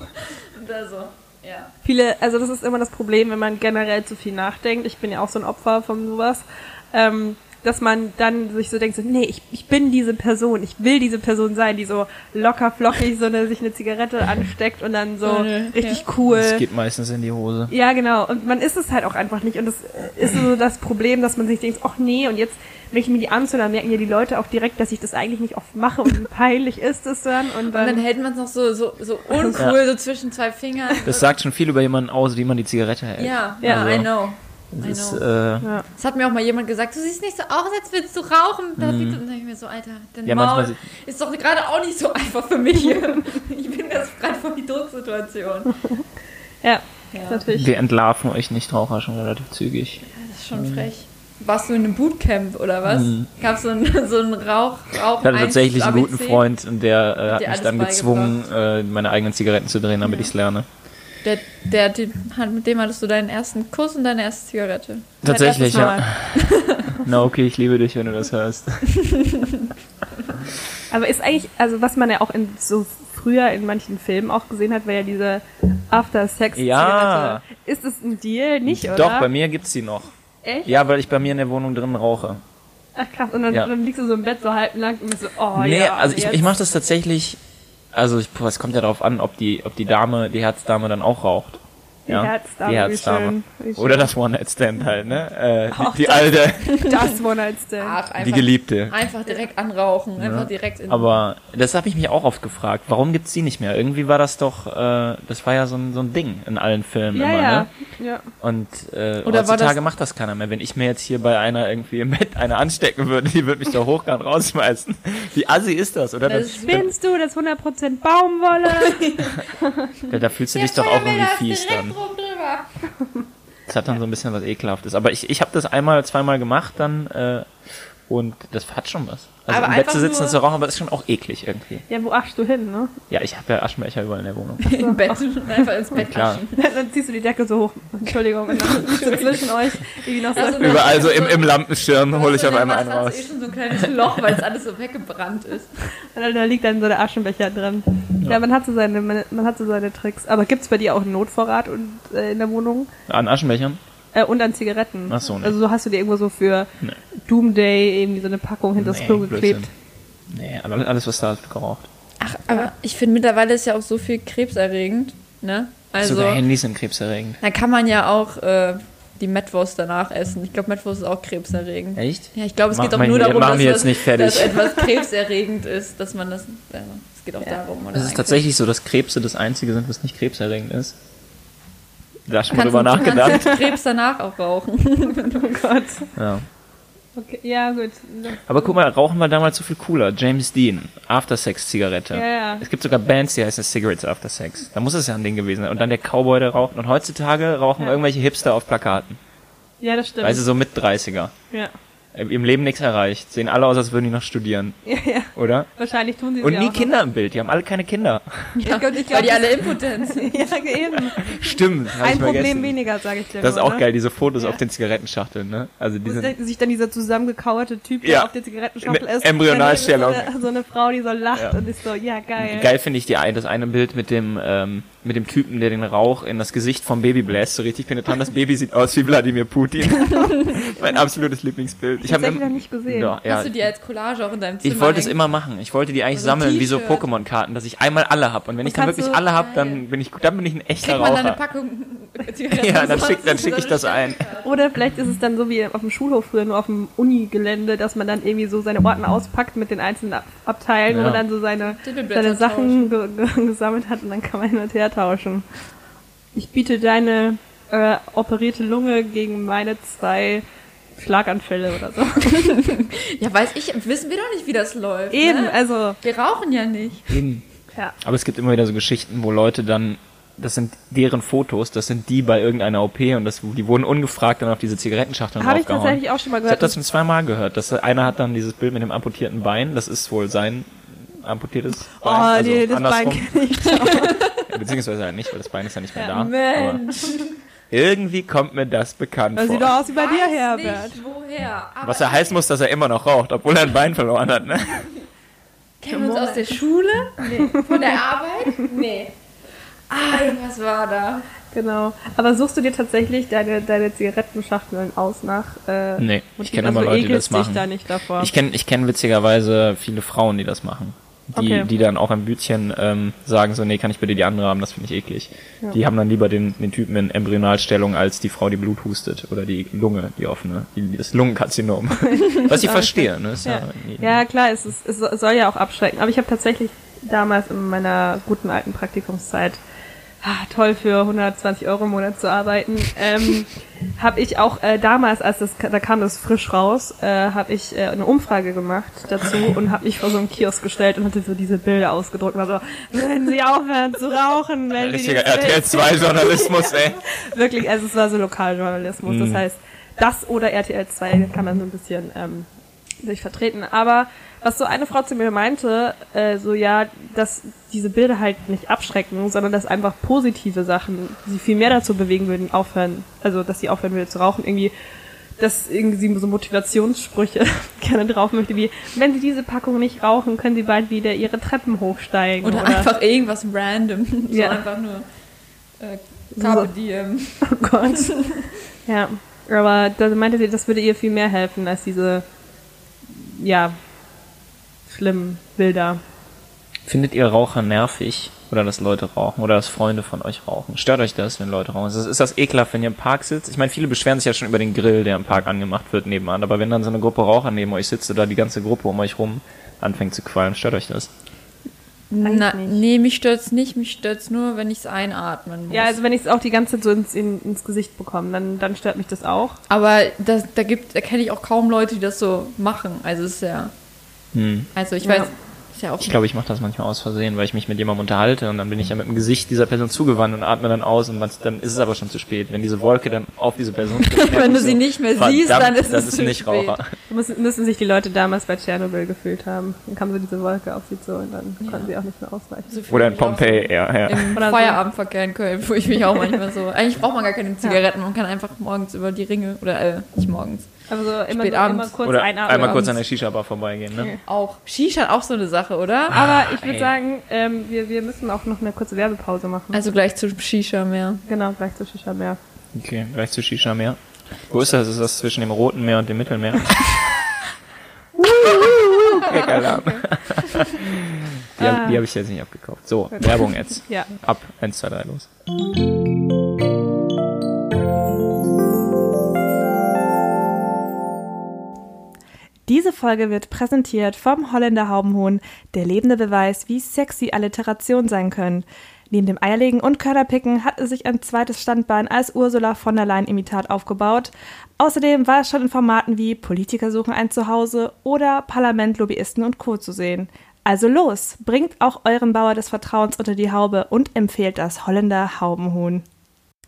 Und da so, ja. Viele, also das ist immer das Problem, wenn man generell zu viel nachdenkt. Ich bin ja auch so ein Opfer von sowas. Ähm, dass man dann sich so denkt, so, nee, ich, ich bin diese Person, ich will diese Person sein, die so locker flockig so eine, sich eine Zigarette ansteckt und dann so eine- richtig Das cool. geht meistens in die Hose. Ja, genau. Und man ist es halt auch einfach nicht. Und das ist so das Problem, dass man sich denkt, ach nee, und jetzt, wenn ich mir die anzünde, dann merken ja die Leute auch direkt, dass ich das eigentlich nicht oft mache und wie peinlich ist es dann. Und Und dann dann, hält man es noch so, so, so <laughs> uncool, so zwischen zwei Fingern. Das sagt schon viel über jemanden aus, wie man die Zigarette hält. ja, Ja, ja, also, I know. Das ist, äh, Das hat mir auch mal jemand gesagt, du siehst nicht so aus, als würdest du rauchen. Da mhm. Denke ich mir so, Alter, dein Ja, Maul ist doch gerade auch nicht so einfach für mich hier. <laughs> ich bin das gerade vor die Drucksituation. ja, Ja, natürlich. wir entlarven euch Nichtraucher schon relativ zügig. das ist schon frech. Warst du in einem Bootcamp oder was? Gab so es <laughs> so einen Rauch, Rauch Ich hatte tatsächlich einen guten? Freund und der äh, hat mich dann gezwungen, äh, meine eigenen Zigaretten zu drehen, damit ich's lerne. Der, der, Typ mit dem hattest du deinen ersten Kuss und deine erste Zigarette. Tatsächlich, ja. <laughs> Na okay, ich liebe dich, wenn du das hörst. <laughs> Aber ist eigentlich, also was man ja auch in so früher in manchen Filmen auch gesehen hat, war ja diese After-Sex-Zigarette. Ja. Ist es ein Deal? Nicht, oder? Doch, bei mir gibt's die noch. Echt? Ja, weil ich bei mir in der Wohnung drin rauche. Ach krass, und dann, Ja. dann liegst du so im Bett so halblang und bist so, oh nee, ja. also ich, jetzt. ich mache das tatsächlich, also ich, es kommt ja darauf an, ob die, ob die Dame, die Herzdame dann auch raucht. Die Ja, Herzdame, die wie Herzdame. schön, wie schön. Oder das One-Night-Stand halt, ne? Äh, Auch die, die das. alte, <laughs> Das One-Night-Stand. Ach, einfach, die Geliebte. Einfach direkt anrauchen, einfach direkt in Aber das habe ich mich auch oft gefragt. Warum gibt's die nicht mehr? Irgendwie war das doch, äh, das war ja so ein, so ein Ding in allen Filmen Ja, immer, ja. ne? ja. Und äh, Oder heutzutage das- macht das keiner mehr. Wenn ich mir jetzt hier bei einer irgendwie im Bett eine anstecken würde, die würde mich doch hochkant rausschmeißen. Wie assi ist das, oder? Das Das, Spinnst du, das 100% Baumwolle? <laughs> da, da fühlst du dich doch auch irgendwie fies dann. Das hat dann so ein bisschen was Ekelhaftes. Aber ich, ich habe das einmal, zweimal gemacht dann äh, und das hat schon was. Also Aber im Bett zu einfach sitzen und nur- zu rauchen, aber das ist schon auch eklig irgendwie. ja, wo aschst du hin, ne? Ja, ich habe ja Aschenbecher überall in der Wohnung. <laughs> Im Bett. <laughs> Einfach ins Bett Klar. aschen. Dann ziehst du die Decke so hoch. Entschuldigung, und dann <laughs> zwischen euch irgendwie noch so. Also, Überall so im, im Lampenschirm hole ich auf einmal in einen der raus. Matratze eh schon so ein kleines Loch, weil es alles so weggebrannt ist. Und da liegt dann so der Aschenbecher drin. Ja, man hat so seine, man, man hat so seine Tricks. Aber gibt's bei dir auch einen Notvorrat und, äh, in der Wohnung? An Aschenbechern? Äh, und an Zigaretten? Ach so, ne. Also so hast du dir irgendwo so für Nee. Doomday irgendwie so eine Packung hinter das Nee, Klo geklebt. Nee, aber alles, was da wird geraucht. Ach, aber ich finde mittlerweile ist ja auch so viel krebserregend, ne? Also, Sogar Handys sind krebserregend. da kann man ja auch äh, die Metwurst danach essen. Ich glaube, Metwurst ist auch krebserregend. Echt? Ja, ich glaube, es Mach geht doch mal nur darum, dass, wir das- jetzt nicht fertig. dass <laughs> etwas krebserregend ist, dass man das. Äh, es geht auch darum, oder? Es ist Eigentlich. tatsächlich so, dass Krebse das Einzige sind, was nicht krebserregend ist. Da hast du schon mal drüber du- du nachgedacht. kannst <laughs> Krebs danach auch rauchen. <laughs> Oh Gott. Ja. Okay, ja, gut. Aber guck mal, Rauchen war damals so viel cooler. James Dean, After-Sex-Zigarette. Ja, ja. Es gibt sogar Bands, die heißen Cigarettes After Sex. Da muss es ja ein Ding gewesen sein. Und dann der Cowboy, der raucht. Und heutzutage rauchen Ja. irgendwelche Hipster auf Plakaten. Ja, das stimmt. Du, so mit 30er. ja. Äh, Im Leben nichts erreicht. Sehen alle aus, als würden die noch studieren. <laughs> ja, ja. Oder? Wahrscheinlich tun sie Und ja nie auch Kinder im Bild. Die haben alle keine Kinder. Noch. Ich glaub, ich glaub, Weil die alle impotent sind. <laughs> ja, eben. Stimmt. Ein Problem vergessen. weniger, sage ich dir. Das ist auch ne? geil, diese Fotos auf den Zigarettenschachteln, ne? Also die sind, sich dann dieser zusammengekauerte Typ, der Ja. auf der Zigarettenschachtel ist. Embryonalstellung. So eine, so eine Frau, die so lacht Ja. und ist so, ja, geil. geil finde ich die ein, das eine Bild mit dem, ähm, mit dem Typen, der den Rauch in das Gesicht vom Baby bläst, so richtig penetrant. Das Baby sieht aus wie Wladimir Putin. <laughs> mein absolutes Lieblingsbild. Ich habe Tatsächlich noch nicht gesehen. Ja, ja. Hast du die als Collage auch in deinem Zimmer Ich wollte es immer machen. Ich wollte die eigentlich Also sammeln, wie so. Pokémon-Karten, dass ich einmal alle hab. Und wenn ich dann wirklich alle hab, dann bin ich, dann bin ich ein echter Kriegt man dann eine Raucher. Packung <laughs> Ja, dann schick, dann schick ich das ein. Oder vielleicht ist es dann so wie auf dem Schulhof früher, nur auf dem Unigelände, dass man dann irgendwie so seine Ordner auspackt mit den einzelnen Ab Abteilen, wo Ja. man dann so seine, seine Sachen ge ge gesammelt hat und dann kann man hin und her tauschen. Ich biete deine äh, operierte Lunge gegen meine zwei Schlaganfälle oder so. <laughs> Ja, weiß ich, wissen wir doch nicht, wie das läuft. Eben, Ne? also Wir rauchen ja nicht. ja. Aber es gibt immer wieder so Geschichten, wo Leute dann, das sind deren Fotos, das sind die bei irgendeiner OP und das, die wurden ungefragt dann auf diese Zigarettenschachteln Habe ich tatsächlich auch schon mal Ich habe gehört. das schon zweimal gehört. Dass einer hat dann dieses Bild mit dem amputierten Bein, das ist wohl sein amputiertes Bein. oh, also nee, das Bein andersrum. kenne ich. Beziehungsweise halt nicht, weil das Bein ist ja nicht mehr da. Mensch. Aber irgendwie kommt mir das bekannt Das vor. sieht doch aus wie bei dir, Herbert. nicht, woher. Aber Was ja heißen muss, dass er immer noch raucht, obwohl er ein Bein verloren hat. Ne? <laughs> kennen wir uns aus der Schule? Nee. Von der Arbeit? Nee. Ah, irgendwas war da. Genau. Aber suchst du dir tatsächlich deine, deine Zigarettenschachteln aus nach? Äh, Nee, ich kenne aber also Leute, die das dich machen. da nicht davor. Ich kenne ich kenn witzigerweise viele Frauen, die das machen. Die, Okay. die dann auch am Bütchen ähm, sagen so, nee, kann ich bitte die andere haben, das finde ich eklig. Die haben dann lieber den, den Typen in Embryonalstellung als die Frau, die Blut hustet. Oder die Lunge, die offene, die, das Lungenkarzinom. <laughs> Was ich verstehe, ne? Ja. Ja. ja, klar, es, ist, es soll ja auch abschrecken. Aber ich habe tatsächlich damals in meiner guten alten Praktikumszeit, ah, toll für 120 Euro im Monat zu arbeiten, ähm, <laughs> habe ich auch äh, damals, als das, da kam das frisch raus, äh, habe ich äh, eine Umfrage gemacht dazu und habe mich vor so einen Kiosk gestellt und hatte so diese Bilder ausgedruckt und war so, wenn Sie aufhören zu rauchen, wenn Sie Richtiger RTL 2 Journalismus, <laughs> ey. Wirklich, also es war so Lokaljournalismus. Mhm. Das heißt, das oder RTL 2 kann man so ein bisschen ähm, sich vertreten. Aber was so eine Frau zu mir meinte, äh, so ja, dass diese Bilder halt nicht abschrecken, sondern dass einfach positive Sachen sie viel mehr dazu bewegen würden, aufhören, also dass sie aufhören würde zu rauchen, irgendwie dass irgendwie sie so Motivationssprüche <laughs> gerne drauf möchte, wie wenn sie diese Packung nicht rauchen, können sie bald wieder ihre Treppen hochsteigen. Oder, einfach irgendwas random. <laughs> So Ja. einfach nur äh, Carpe Diem. Oh Gott. <laughs> ja, aber da meinte sie, das würde ihr viel mehr helfen als diese, ja, schlimmen Bilder. Findet ihr Raucher nervig? Oder dass Leute rauchen? Oder dass Freunde von euch rauchen? Stört euch das, wenn Leute rauchen? Ist das, ekelhaft, wenn ihr im Park sitzt? Ich meine, viele beschweren sich ja schon über den Grill, der im Park angemacht wird nebenan. Aber wenn dann so eine Gruppe Raucher neben euch sitzt oder die ganze Gruppe um euch rum anfängt zu qualmen, stört euch das? Na, nee, mich stört's nicht. Mich stört's nur, wenn ich's einatmen muss. Ja, also wenn ich es auch die ganze Zeit so ins, in, ins Gesicht bekomme, dann, dann stört mich das auch. Aber das, da gibt, da kenne ich auch kaum Leute, die das so machen. Also es ist ja, Hm. also ich Ja. Ist ja auch. Ich glaube, ich mache das manchmal aus Versehen, weil ich mich mit jemandem unterhalte und dann bin ich ja mit dem Gesicht dieser Person zugewandt und atme dann aus und dann ist es aber schon zu spät. Wenn diese Wolke dann auf diese Person <laughs> Wenn du so, sie nicht mehr verdammt, siehst, dann ist das es ist zu nicht spät. Raucher. Müssen, müssen sich die Leute damals bei Tschernobyl gefühlt haben. Dann kam so diese Wolke auf sie zu und dann konnten sie auch nicht mehr ausweichen. So fühle Oder in Pompeii, ja, ja. So Im Oder so. Feierabendverkehr in Köln, wo ich mich auch manchmal so. <laughs> Eigentlich braucht man gar keine Zigaretten, man kann einfach morgens über die Ringe, oder äh, nicht morgens. Also so immer, so, immer kurz Oder einatmen. einmal kurz an der Shisha-Bar vorbeigehen, ne? Auch. Shisha hat auch so eine Sache, oder? Aber ich würde sagen, ähm, wir, wir müssen auch noch eine kurze Werbepause machen. Also gleich zu Shisha mehr. genau, gleich zur Shisha mehr. Okay, gleich zu Shisha-Meer. Wo ist das? Ist das zwischen dem Roten Meer und dem Mittelmeer? <laughs> Gag-Alarm. Die, hab, die habe ich jetzt nicht abgekauft. So, Werbung jetzt. Ja. Ab, 1, 2, 3, los. Diese Folge wird präsentiert vom Holländer Haubenhuhn, der lebende Beweis, wie sexy Alliteration sein können. Neben dem Eierlegen und Körnerpicken hat es sich ein zweites Standbein als Ursula von der Leyen-Imitat aufgebaut. Außerdem war es schon in Formaten wie Politiker suchen ein Zuhause oder Parlament, Lobbyisten und Co. zu sehen. Also los, bringt auch euren Bauer des Vertrauens unter die Haube und empfehlt das Holländer Haubenhuhn.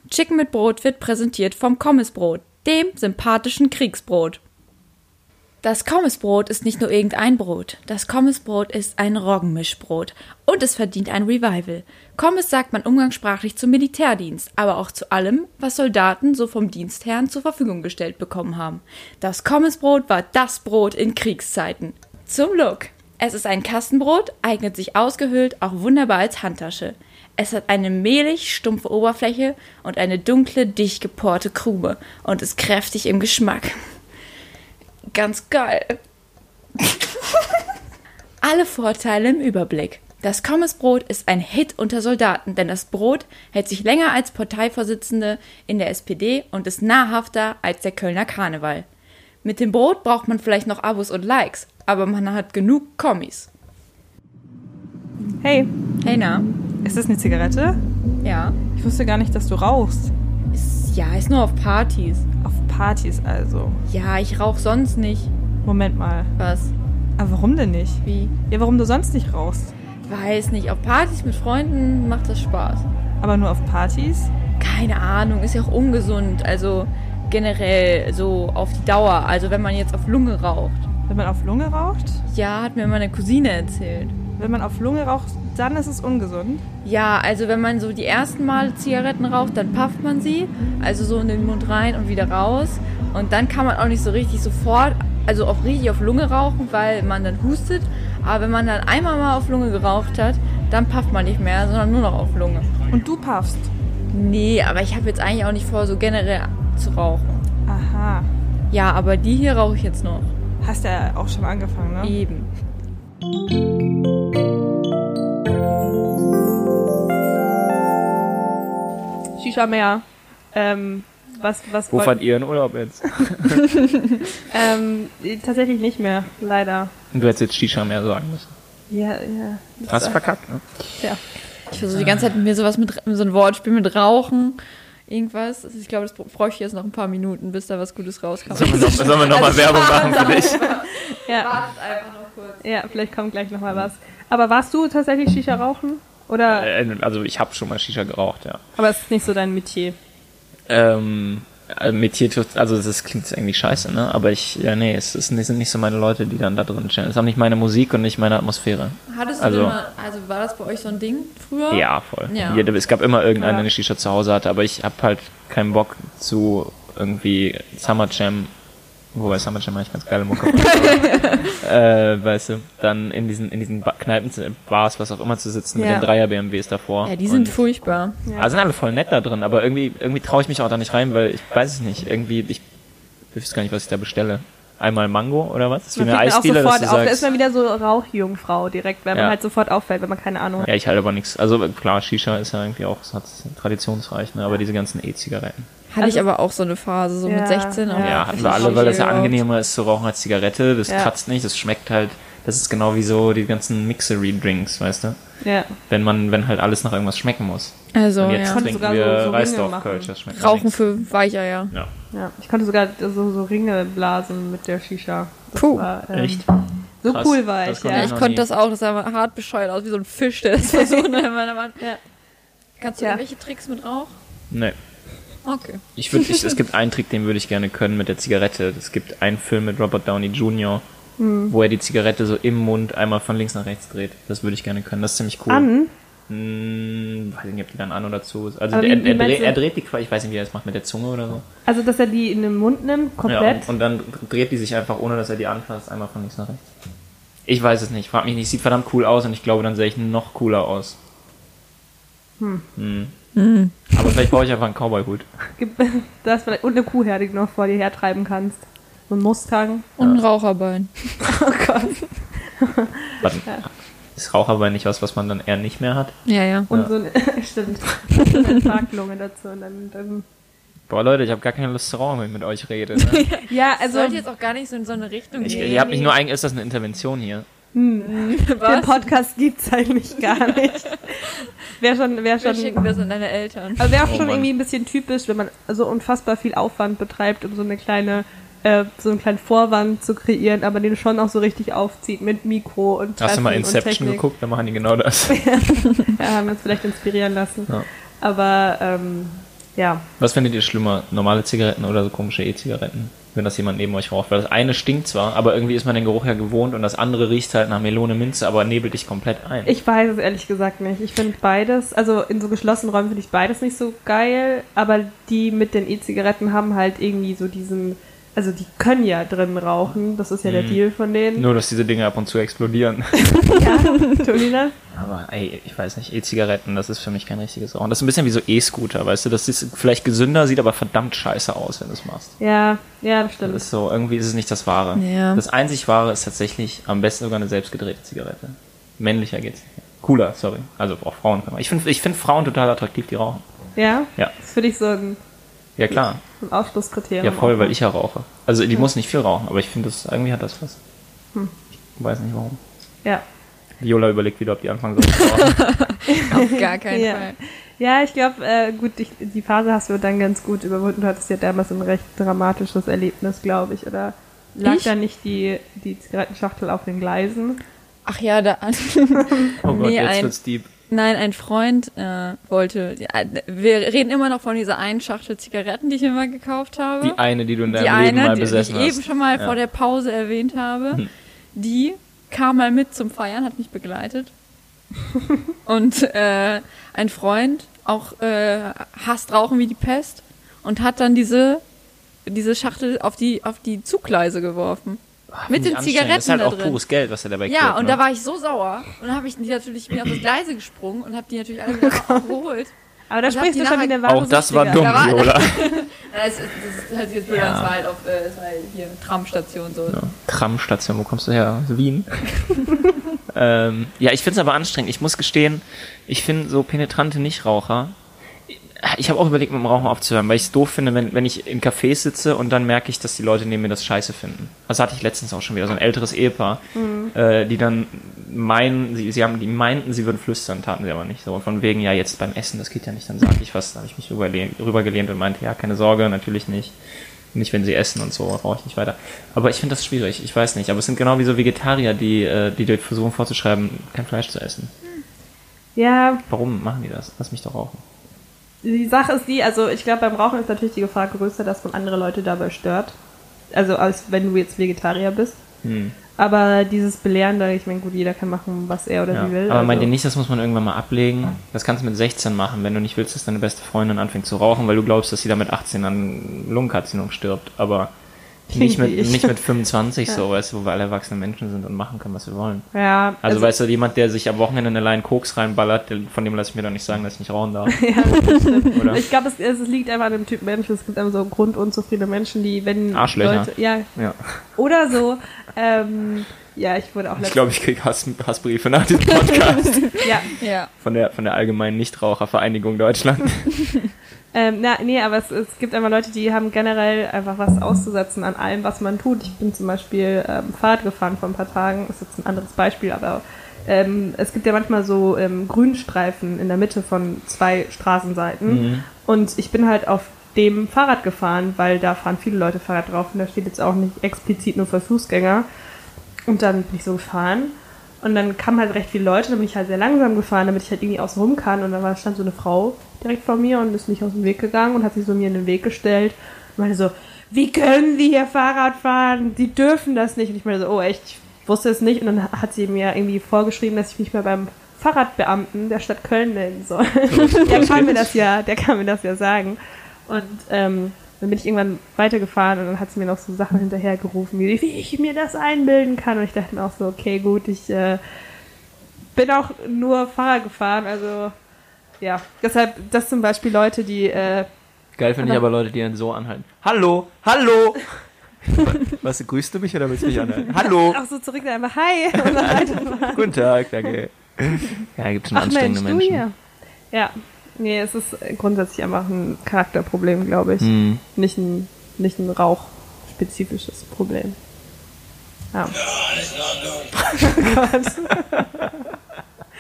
Chicken mit Brot wird präsentiert vom Kommissbrot, dem sympathischen Kriegsbrot. Das Kommissbrot ist nicht nur irgendein Brot. Das Kommissbrot ist ein Roggenmischbrot. Und es verdient ein Revival. Kommiss sagt man umgangssprachlich zum Militärdienst, aber auch zu allem, was Soldaten so vom Dienstherrn zur Verfügung gestellt bekommen haben. Das Kommissbrot war das Brot in Kriegszeiten. Zum Look. Es ist ein Kastenbrot, eignet sich ausgehöhlt auch wunderbar als Handtasche. Es hat eine mehlig stumpfe Oberfläche und eine dunkle, dicht geporte Krume und ist kräftig im Geschmack. Ganz geil. Alle Vorteile im Überblick. Das Kommesbrot ist ein Hit unter Soldaten, denn das Brot hält sich länger als Parteivorsitzende in der SPD und ist nahrhafter als der Kölner Karneval. Mit dem Brot braucht man vielleicht noch Abos und Likes, aber man hat genug Kommis. Hey, Hey na, ist das eine Zigarette? ja. Ich wusste gar nicht, dass du rauchst. Ist, ja, ist nur auf Partys. Auf Partys also. Ja, ich rauch sonst nicht. Moment mal. Was? Aber warum denn nicht? Wie? Ja, warum du sonst nicht rauchst? Weiß nicht. Auf Partys mit Freunden macht das Spaß. Aber nur auf Partys? Keine Ahnung, ist ja auch ungesund. Also generell so auf die Dauer. Also wenn man jetzt auf Lunge raucht. Wenn man auf Lunge raucht? Ja, hat mir meine Cousine erzählt. Wenn man auf Lunge raucht, dann ist es ungesund. Ja, also wenn man so die ersten Mal Zigaretten raucht, dann pafft man sie, also so in den Mund rein und wieder raus. Und dann kann man auch nicht so richtig sofort, also auch richtig auf Lunge rauchen, weil man dann hustet. Aber wenn man dann einmal mal auf Lunge geraucht hat, dann pafft man nicht mehr, sondern nur noch auf Lunge. Und du puffst. Nee, aber ich habe jetzt eigentlich auch nicht vor, so generell zu rauchen. Aha. Ja, aber die hier rauche ich jetzt noch. Hast ja auch schon angefangen, ne? Eben. Shisha mehr. Ähm, was, was Wo fahrt ihr in Urlaub jetzt? <laughs> ähm, tatsächlich nicht mehr, leider. Du hättest jetzt Shisha mehr sagen müssen. Ja, ja. Das Hast verkackt, ne? ja. Ich versuche die ganze Zeit mit mir sowas mit, so ein Wortspiel mit Rauchen. Irgendwas. Also Ich glaube, das bräuchte ich jetzt noch ein paar Minuten, bis da was Gutes rauskommt. Sollen wir noch- sollen wir nochmal Werbung machen für dich? Ja. einfach noch kurz. ja, vielleicht kommt gleich nochmal was. Aber warst du tatsächlich Shisha rauchen? Oder, Äh, Also ich habe schon mal Shisha geraucht, ja. aber es ist nicht so dein Metier. Ähm, äh, Metier, tut- also das klingt irgendwie scheiße, ne? Aber ich, ja nee, es es sind nicht so meine Leute, die dann da drin stehen. Es ist auch nicht meine Musik und nicht meine Atmosphäre. Hattest du Also- denn mal, also war das bei euch so ein Ding früher? Ja, voll. Ja. Es gab immer irgendeinen, Ja. der eine Shisha zu Hause hatte, aber ich habe halt keinen Bock zu irgendwie Summer Jam, wobei Summer Jam eigentlich ganz geile Mucke. <laughs> äh, weißt du, dann in diesen, in diesen Ba- Kneipen, Bars, was auch immer zu sitzen mit Ja. den Dreier-BMWs davor. Ja, die sind Und- furchtbar. Also sind alle voll nett da drin, aber irgendwie, irgendwie traue ich mich auch da nicht rein, weil ich weiß es nicht. Irgendwie, ich wüsste gar nicht, was ich da bestelle. Einmal Mango oder was? Das ist wie Man eine Eisdiele, dass sofort du auf. Da ist man wieder so Rauchjungfrau direkt, weil man Ja. halt sofort auffällt, wenn man keine Ahnung hat. Ja, ich halte aber nichts. Also klar, Shisha ist ja irgendwie auch, es hat traditionsreich, ne? aber diese ganzen E-Zigaretten. Hatte ich aber auch so eine Phase, so Ja, mit 16. auch. Ja, Ja, hatten wir alle, weil das ja angenehmer ist zu rauchen als Zigarette. Das Ja. kratzt nicht, das schmeckt halt. Das ist genau wie so die ganzen Mixery-Drinks, weißt du? Ja. Wenn man, wenn halt alles nach irgendwas schmecken muss. Also, Und jetzt ja. Trinken sogar wir so- so Reisdorf-Kölsch, das schmeckt Rauchen für Weicher, ja. Ja. ja. Ich konnte sogar so, so Ringe blasen mit der Shisha. Das Puh. War, ähm, Echt? So Krass. cool war ich, Ja, ja. ich noch konnte nie. das auch. Das sah hart bescheuert aus, wie so ein Fisch, der das <laughs> versucht in meiner. Ja. Kannst du Ja. irgendwelche Tricks mit Rauch? Nee. Okay. Ich würd, ich, es <laughs> gibt einen Trick, den würde ich gerne können mit der Zigarette. Es gibt einen Film mit Robert Downey Jr., Hm. wo er die Zigarette so im Mund einmal von links nach rechts dreht. Das würde ich gerne können. Das ist ziemlich cool. An? Hm, weiß nicht, ob die dann an oder zu ist. Also er, wie- er, meinst dreht, er dreht die quasi, ich weiß nicht, wie er das macht, mit der Zunge oder so. Also, dass er die in den Mund nimmt, Ja, komplett. und, und dann dreht die sich einfach, ohne dass er die anfasst, einmal von links nach rechts. Ich weiß es nicht, frag mich nicht. Sieht verdammt cool aus und ich glaube, dann sehe ich noch cooler aus. Hm. Aber vielleicht brauche ich einfach einen Cowboy-Hut. Gibt- <laughs> das vielleicht, und eine Kuhherde, die du noch vor dir hertreiben kannst. So ein Mustang. Und ein Raucherbein. <laughs> Oh Gott. Warte, Ist Raucherbein nicht was, was man dann eher nicht mehr hat? Ja, ja. Und Ja. so eine, <laughs> stimmt. Eine Infarktlunge dazu. Und dann, dann, Boah, Leute, ich habe gar keine Lust zu rauchen, wenn ich mit euch rede. Ne? ja, Also also sollte jetzt auch gar nicht so in so eine Richtung Ich, gehen. ihr habt mich nur eigentlich, ist das eine Intervention hier? Den Was? Podcast gibt's eigentlich gar nicht. Wäre schon, wäre Wir schon, schicken das an deine Eltern. also wäre auch Oh schon Mann. irgendwie ein bisschen typisch, wenn man so unfassbar viel Aufwand betreibt, um so eine kleine, äh, so einen kleinen Vorwand zu kreieren, aber den schon auch so richtig aufzieht mit Mikro und Hast du mal Treffen Inception geguckt? Dann machen die genau das. <laughs> Ja, haben uns vielleicht inspirieren lassen. Ja. Aber ähm, ja, Was findet ihr schlimmer? Normale Zigaretten oder so komische E-Zigaretten? Wenn das jemand neben euch raucht. Weil das eine stinkt zwar, aber irgendwie ist man den Geruch ja gewohnt und das andere riecht halt nach Melone Minze, aber nebelt dich komplett ein. ich weiß es ehrlich gesagt nicht. Ich finde beides, also in so geschlossenen Räumen finde ich beides nicht so geil, aber die mit den E-Zigaretten haben halt irgendwie so diesen also die können ja drin rauchen, das ist ja der Mhm. Deal von denen. Nur, dass diese Dinge ab und zu explodieren. <laughs> Ja, das? Aber ey, ich weiß nicht, E-Zigaretten, das ist für mich kein richtiges Rauchen. Das ist ein bisschen wie so E-Scooter, weißt du? Das ist vielleicht gesünder, sieht aber verdammt scheiße aus, wenn du es machst. Ja, ja, das Das stimmt. ist so, irgendwie ist es nicht das Wahre. Ja. Das einzig Wahre ist tatsächlich am besten sogar eine selbstgedrehte Zigarette. Männlicher geht's nicht. mehr. Cooler, sorry. Also auch Frauen können. Ich finde ich find Frauen total attraktiv, die rauchen. Ja? Ja. Das ist für dich so ein, Ja klar. Ein Ausschlusskriterium. Ja voll, weil ich ja rauche. Also die muss nicht viel rauchen, aber ich finde, das irgendwie hat das was. Hm. Ich weiß nicht warum. Ja. Viola überlegt wieder, ob die anfangen soll. <laughs> Auf gar keinen Ja. Fall. Ja, ich glaube, äh, gut, ich, die Phase hast du dann ganz gut überwunden. Du hattest ja damals ein recht dramatisches Erlebnis, glaube ich. Oder lag Ich? da nicht die, die Zigarettenschachtel auf den Gleisen? Ach ja, da. Oh Gott, Nee, jetzt ein- wird's deep. Nein, ein Freund äh, wollte. Ja, wir reden immer noch von dieser einen Schachtel Zigaretten, die ich mal gekauft habe. Die eine, die du in deinem die Leben eine, mal die, die ich besessen eben schon mal Ja. vor der Pause erwähnt habe, Hm. die kam mal mit zum Feiern, hat mich begleitet. <laughs> und äh, ein Freund auch äh, hasst Rauchen wie die Pest und hat dann diese diese Schachtel auf die auf die Zuggleise geworfen. Ach, mit den. Zigaretten Das ist halt da auch drin. pures Geld, was er dabei Ja, kriegt, und ne? da war ich so sauer und dann habe ich die natürlich bin auf das Gleise gesprungen und habe die natürlich alle wieder <laughs> geholt. Aber da sprichst die du schon nachher- wie eine wahre Auch das war dumm, Da war- Viola. <laughs> Ja, Das, ist, das ist halt jetzt blöd, das war halt auf äh, das war halt hier Tramstation so. Ja. Tramstation, wo kommst du her? Aus Wien? <laughs> ähm, ja, ich finde es aber anstrengend. Ich muss gestehen, ich finde so penetrante Nichtraucher. Ich habe auch überlegt, mit dem Rauchen aufzuhören, weil ich es doof finde, wenn, wenn ich in Cafés sitze und dann merke ich, dass die Leute neben mir das scheiße finden. Das hatte ich letztens auch schon wieder, so ein älteres Ehepaar, äh, die dann meinen, sie, sie haben, die meinten, sie würden flüstern, taten sie aber nicht. So von wegen, ja, jetzt beim Essen, das geht ja nicht, dann sage ich was, da habe ich mich rübergelehnt, rübergelehnt und meinte, ja, keine Sorge, natürlich nicht. Nicht, wenn sie essen und so, rauche ich nicht weiter. Aber ich finde das schwierig, ich weiß nicht. Aber es sind genau wie so Vegetarier, die, äh, die dir versuchen vorzuschreiben, kein Fleisch zu essen. Ja, Warum machen die das? Lass mich doch rauchen. Die Sache ist die, also ich glaube, beim Rauchen ist natürlich die Gefahr größer, dass man andere Leute dabei stört. Also als wenn du jetzt Vegetarier bist. Hm. Aber dieses Belehrende, ich meine, gut, jeder kann machen, was er oder Ja. sie will. Aber also. meint ihr nicht, das muss man irgendwann mal ablegen? Das kannst du mit 16 machen, wenn du nicht willst, dass deine beste Freundin anfängt zu rauchen, weil du glaubst, dass sie da mit 18 an Lungenkarzinom stirbt. Aber nicht mit, nicht mit 25 <laughs> so, weißt du, wo wir alle erwachsene Menschen sind und machen können, was wir wollen. Ja, Also, weißt du, jemand, der sich am Wochenende Line Koks reinballert, von dem lasse ich mir doch nicht sagen, dass ich nicht rauchen darf. <laughs> ja. Oder? Ich glaube, es, es liegt einfach an dem Typ Mensch. Es gibt einfach so grundunzufriedene Menschen, die, wenn Arschlöcher. Leute, ja, Ja. oder so, ähm, ja, ich wurde auch Ich glaube, ich kriege Hass, Hassbriefe nach diesem Podcast <laughs> ja, Ja. von der, von der allgemeinen Nichtrauchervereinigung Deutschland. Ähm, na, nee, aber es, es gibt einfach Leute, die haben generell einfach was auszusetzen an allem, was man tut. Ich bin zum Beispiel ähm, Fahrrad gefahren vor ein paar Tagen, ist jetzt ein anderes Beispiel, aber ähm, es gibt ja manchmal so ähm, Grünstreifen in der Mitte von zwei Straßenseiten Mhm. und ich bin halt auf dem Fahrrad gefahren, weil da fahren viele Leute Fahrrad drauf und da steht jetzt auch nicht explizit nur für Fußgänger. Und dann bin ich so gefahren und dann kamen halt recht viele Leute, dann bin ich halt sehr langsam gefahren, damit ich halt irgendwie außen rum kann. Und dann war, stand so eine Frau direkt vor mir und ist nicht aus dem Weg gegangen und hat sich so mir in den Weg gestellt und meinte so, wie können Sie hier Fahrrad fahren? Sie dürfen das nicht. Und ich meinte so, oh echt, ich wusste es nicht. Und dann hat sie mir irgendwie vorgeschrieben, dass ich mich mal beim Fahrradbeamten der Stadt Köln melden soll. <laughs> der kann mir das ja, der kann mir das ja sagen. Und ähm, dann bin ich irgendwann weitergefahren und dann hat sie mir noch so Sachen hinterhergerufen, wie, wie ich mir das einbilden kann. Und ich dachte mir auch so, okay, gut, ich äh, bin auch nur Fahrrad gefahren, also ja. Deshalb, das zum Beispiel Leute, die äh, Geil finde ich aber Leute, die einen so anhalten. Hallo, hallo! <laughs> Was, grüßt du mich oder willst du mich anhalten? Hallo! auch so zurück einfach, hi, <laughs> und dann weiterfahren. Guten Tag, danke. <laughs> Ja, gibt schon Ach Mensch, anstrengende du Menschen. hier. Ja, nee, es ist grundsätzlich einfach ein Charakterproblem, glaube ich. Hm. Nicht ein, nicht ein rauchspezifisches Problem. Ja. <laughs> <laughs>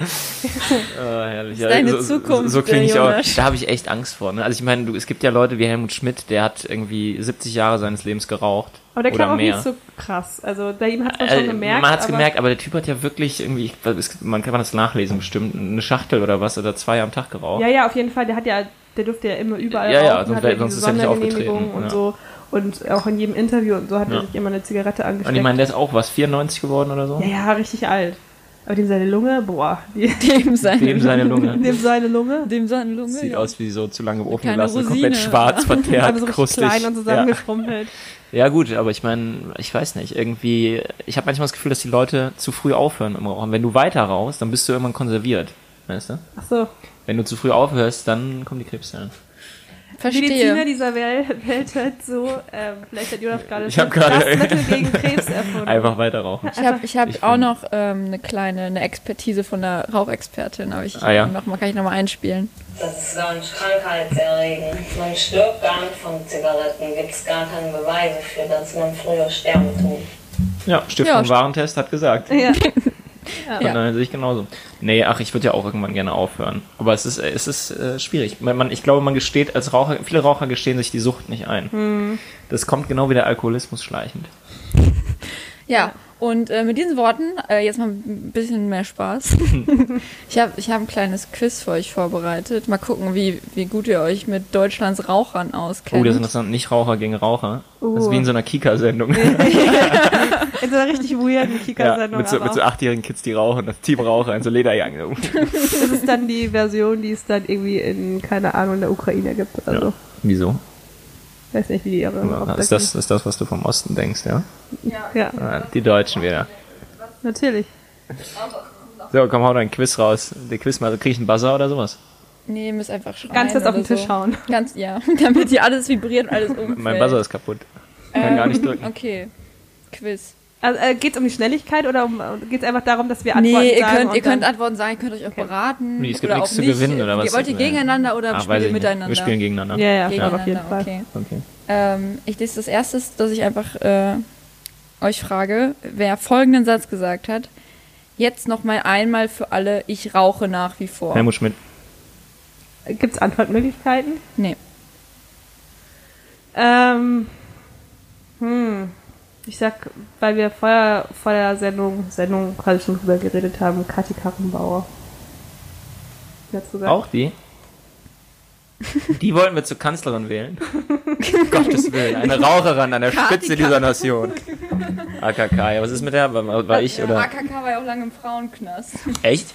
Ah, herrlich. ist deine so, Zukunft, So, so klinge ich auch. Da habe ich echt Angst vor. Ne? Also ich meine, du, es gibt ja Leute wie Helmut Schmidt, der hat irgendwie 70 Jahre seines Lebens geraucht. Aber der kam auch mehr. nicht so krass. Also bei ihm hat man Äh, schon gemerkt. man hat es gemerkt, aber der Typ hat ja wirklich irgendwie, es- man kann das nachlesen bestimmt, eine Schachtel oder was oder zwei am Tag geraucht. Ja, ja, auf jeden Fall. Der hat ja, der durfte ja immer überall Ja, ja, rauchen, sonst wär- ja sonst diese ist er nicht aufgetreten, und ja. so. Und auch in jedem Interview und so hat Ja. er sich immer eine Zigarette angesteckt. Und ich meine, der ist auch was, 94 geworden oder so? ja, ja, richtig alt. Aber dem seine Lunge, boah, <laughs> Dem seine, Dem seine Lunge. dem seine Lunge. Dem seine Lunge. Sieht ja. aus wie so zu lange im Ofen Keine gelassen, Rosine, komplett schwarz, <laughs> verteert, Aber so krustig. klein und ja. zusammengeschrumpelt. ja gut, aber ich meine, ich weiß nicht, irgendwie, ich habe manchmal das Gefühl, dass die Leute zu früh aufhören im Rauchen. Wenn du weiter rauchst, dann bist du irgendwann konserviert, weißt du? Ach so. Wenn du zu früh aufhörst, dann kommen die Krebszellen. Mediziner Verstehe. dieser Welt, Welt halt so, ähm, vielleicht hat Jonas gerade Ich das Mittel gegen <laughs> Krebs erfunden. Einfach weiter rauchen. Ich habe ich hab Ich auch noch ähm, eine kleine eine Expertise von der Rauchexpertin, aber ich Ah, ja. noch mal, kann ich noch mal einspielen. Das ist ganz krankheitserregend. Man stirbt gar nicht von Zigaretten. Gibt es gar keine Beweise für, dass man früher sterben tut. Ja, Stiftung Ja, Warentest hat gesagt. Ja. <laughs> Von daher sehe ich genauso. Nee, ach, ich würde ja auch irgendwann gerne aufhören. Aber es ist, äh, es ist äh, schwierig. Man, man, ich glaube, man gesteht als Raucher, viele Raucher gestehen sich die Sucht nicht ein. Das kommt genau wie der Alkoholismus schleichend. <laughs> Ja, und äh, mit diesen Worten, äh, jetzt mal ein bisschen mehr Spaß. <laughs> ich habe ich hab ein kleines Quiz für euch vorbereitet. Mal gucken, wie, wie gut ihr euch mit Deutschlands Rauchern auskennt. Oh, das ist interessant. Nicht Raucher gegen Raucher. Das ist Uh. wie in so einer Kika-Sendung. <laughs> <laughs> In so einer richtig weirden ja, Kika-Sendung. mit, so, mit so achtjährigen Kids, die rauchen. Das Team Raucher in so Lederjacken. das ist dann die Version, die es dann irgendwie in, keine Ahnung, in der Ukraine gibt oder so. Wieso? Weiß nicht, wie die ihre Ja, Ist das, ist das, was du vom Osten denkst, ja? Ja, Ah, Die Deutschen wieder. natürlich. So, komm, hau dein Quiz raus. Der Quiz mal, krieg ich einen Buzzer oder sowas? Nee, ihr müsst einfach schreien. Ganz fest auf den Tisch so. hauen. Ganz, ja, <laughs> damit hier alles vibriert und alles umfällt. Mein Buzzer ist kaputt. Ich kann gar nicht drücken. Okay, Quiz. Also, äh, geht es um die Schnelligkeit oder um, geht es einfach darum, dass wir Antworten Nee, ihr sagen könnt, ihr könnt Antworten sagen, ihr könnt euch auch beraten. Nee, es gibt oder nichts auch zu nicht. gewinnen, oder was? Wollt ihr gegeneinander oder Ach, spielt ihr miteinander? Wir spielen gegeneinander. Ja, ja, Gegeneinander, auf jeden Fall. okay. Okay. Ähm, ich lese das erste, dass ich einfach äh, euch frage, wer folgenden Satz gesagt hat. Jetzt noch mal einmal für alle, ich rauche nach wie vor. Helmut Schmidt. Gibt es Antwortmöglichkeiten? Nee. Ähm, hm. Ich sag, weil wir vorher vor der Sendung, Sendung quasi schon drüber geredet haben, Kathi Karrenbauer. Auch die? <laughs> Die wollten wir zur Kanzlerin wählen. Um Gottes Willen, eine Raucherin an der Spitze dieser Nation. AKK, ja, was ist mit der? War, war ich Ja, oder? AKK war ja auch lange im Frauenknast. Echt?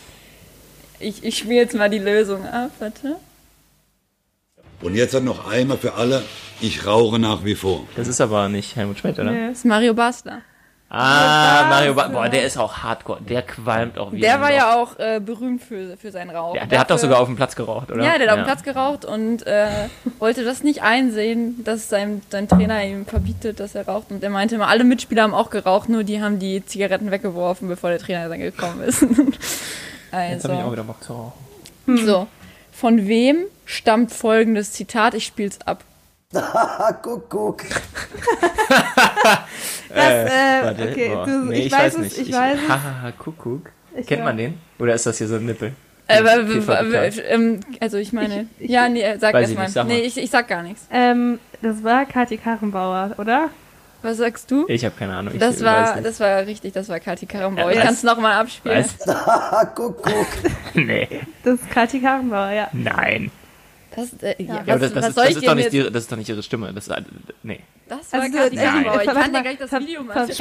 Ich, ich spiele jetzt mal die Lösung ab, warte. Und jetzt hat noch einmal für alle, ich rauche nach wie vor. Das ist aber nicht Helmut Schmidt, oder? Nee. Das ist Mario Basler. Ah, Mario ba Boah, der ist auch hardcore. Der qualmt auch wie Der war Loch. ja auch äh, berühmt für, für sein Rauchen. Der, der hat doch sogar auf dem Platz geraucht, oder? Ja, der hat auf dem Platz geraucht und äh, <laughs> wollte das nicht einsehen, dass sein, sein Trainer ihm verbietet, dass er raucht. Und er meinte immer, alle Mitspieler haben auch geraucht, nur die haben die Zigaretten weggeworfen, bevor der Trainer dann gekommen ist. <laughs> Jetzt habe ich auch also, wieder Bock zu rauchen. so. Von wem stammt folgendes Zitat? Ich spiel's ab. Kuckuck. <laughs> Das, äh, Warte, okay, boah. du, nee, ich, weiß es, ich, weiß es. Hahaha, Kuckuck. Ich Kennt weiß- man den? Oder ist das hier so ein Nippel? Äh, ähm, also ich meine, ja, nee, äh, sag Weiß erst ich mal. nicht, sag mal. Nee, ich, ich sag gar nichts. Ähm, das war Kathi Karrenbauer, oder? Was sagst du? Ich habe keine Ahnung. Ich Das weiß war, nicht. das war richtig, das war Kathi Karrenbauer. Ja, ich kann es nochmal abspielen. Was? <laughs> Kuckuck. <laughs> Nee, Das ist Kathi Karrenbauer, ja. nein. Das, äh, ja, Ja, was, das, das, was ist, das, ist doch nicht jetzt- die, das ist doch nicht ihre Stimme. Das, ist- nee. Das war Also, Kathi äh, Karrenbauer. Ich kann dir gleich das Video mal kann, ich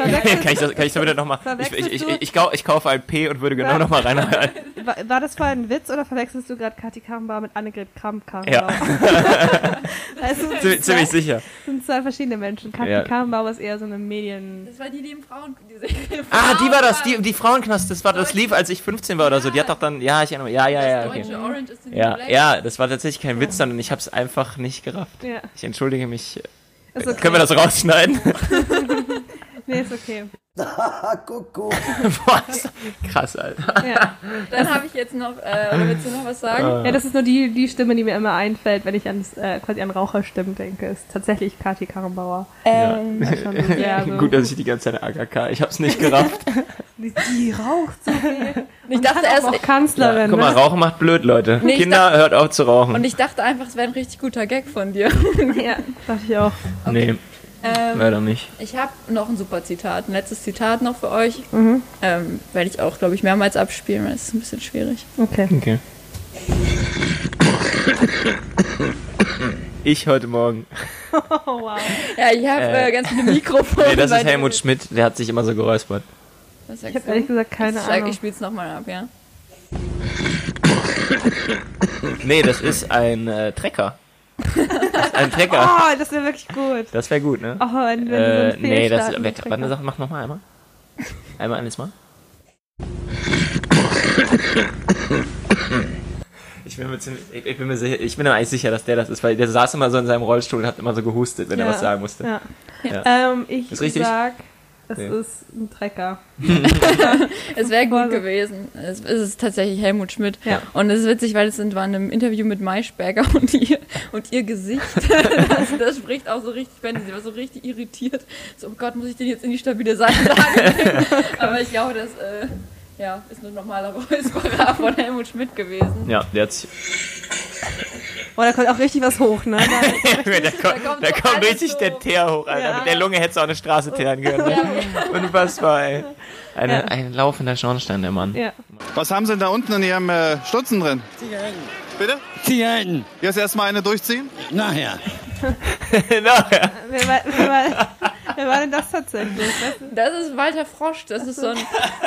das, kann ich damit nochmal. Ich, ich, ich, ich, ich, kau- ich kaufe ein P und würde genau nochmal rein. <laughs> War, war das vorher ein Witz oder verwechselst du gerade Kathi Karrenbauer mit Annegret Kramp Ja. <laughs> Also, <laughs> das Ziemlich, ziemlich sicher. sind zwei verschiedene Menschen. Kathi Ja. Karrenbauer ist eher so eine Medien... Das war die, die im Frauen... Ah, die war das, die, die Frauenknast. Das war das lief, als ich 15 war oder so. Die hat doch dann, ja, ich erinnere mich. Ja, ja, ja, Das okay. Ja, Black. ja, das war tatsächlich kein Witz, sondern ich habe es einfach nicht gerafft. Ja, Ich entschuldige mich. Ist okay. Können wir das rausschneiden? <laughs> Nee, ist okay. <laughs> Kuckuck. Doch krass, Alter. Ja. Dann habe ich jetzt noch... Äh, oder willst du noch was sagen? ja, das ist nur die, die Stimme, die mir immer einfällt, wenn ich an, äh, quasi an Raucherstimmen denke. Ist tatsächlich Kathi Karrenbauer. Ähm, Schon sehr so. <laughs> Gut, dass ich die ganze Zeit AKK, ich hab's nicht gerafft. Die, raucht so viel. <laughs> ich dachte erst... Auch Kanzlerin. Guck mal, ne? Rauchen macht blöd, Leute. Nee, ich Kinder, hört auf zu rauchen. Und ich dachte einfach, es wäre ein richtig guter Gag von dir. <laughs> Ja, dachte ich auch. Nee, Ähm, leider nicht. ich habe noch ein super Zitat. Ein letztes Zitat noch für euch. Mhm. Ähm, werde ich auch, glaube ich, mehrmals abspielen, weil es ist ein bisschen schwierig. Okay. Okay. Ich heute Morgen. <laughs> Oh, wow. Ja, ich habe Äh, äh, ganz viele Mikrofone. Nee, das ist. Helmut Schmidt, der hat sich immer so geräuspert. Was Ich sagst habe ehrlich gesagt keine ich sag, Ahnung. Ich spiel's nochmal ab, ja. Nee, das ist ein äh, Trecker. Ein Trecker. <laughs> Oh, das wäre wirklich gut. Das wäre gut, ne? Oh, wenn, wenn äh, du so nee, das Fehlstart warte, sag, mach nochmal einmal. Einmal alles mal. Ich bin mir ziemlich, ich, ich bin mir sicher, ich bin mir eigentlich sicher, dass der das ist, weil der saß immer so in seinem Rollstuhl und hat immer so gehustet, wenn er Ja, was sagen musste. Ja. Ja. Ähm, ich Ist richtig? sag, es Okay. ist ein Trecker. <laughs> Es wäre gut gewesen. Es, es ist tatsächlich Helmut Schmidt. Ja. Und es ist witzig, weil es sind- war in einem Interview mit Maischberger <laughs> und ihr, und ihr Gesicht, <laughs> das, das spricht auch so richtig Bände. Sie war so richtig irritiert. So, oh Gott, muss ich den jetzt in die stabile Seitenlage bringen? Aber ich glaube, das äh, ja, ist ein normaler Räusperer von Helmut Schmidt gewesen. Ja, der hat sich, Oh, da kommt auch richtig was hoch, ne? <laughs> Da, da kommt, kommt da so kommt richtig der Teer hoch, Alter. Ja. Mit der Lunge hättest du auch eine Straße teeren können. Ne? <laughs> Unfassbar, ey. Eine, Ja. Ein laufender Schornstein, der Mann. ja. Was haben Sie denn da unten in Ihrem äh, Stutzen drin? Zigaretten. Bitte? Zigaretten. Jetzt erstmal eine durchziehen? Nachher. <laughs> Nachher. Wer, war, wer war denn das tatsächlich? Das ist Walter Frosch, das ist so ein,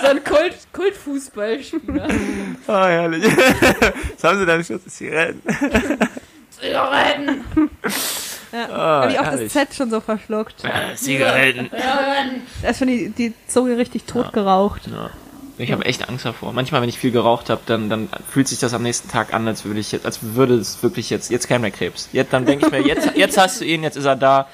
so ein Kult, Kultfußballspieler. Oh, <laughs> herrlich. <laughs> Was haben sie da nicht Schutz? Zigaretten. <laughs> Zigaretten! Ja. Ah, Hab ich auch das. Z schon so verschluckt. Zigaretten. Da ist schon die, die Zunge richtig tot geraucht. Ja. Ich habe echt Angst davor. Manchmal, wenn ich viel geraucht habe, dann, dann fühlt sich das am nächsten Tag an, als würde ich jetzt, als würde es wirklich jetzt, jetzt käme der Krebs. Jetzt, dann denke ich mir, jetzt, <laughs> jetzt hast du ihn, jetzt ist er da.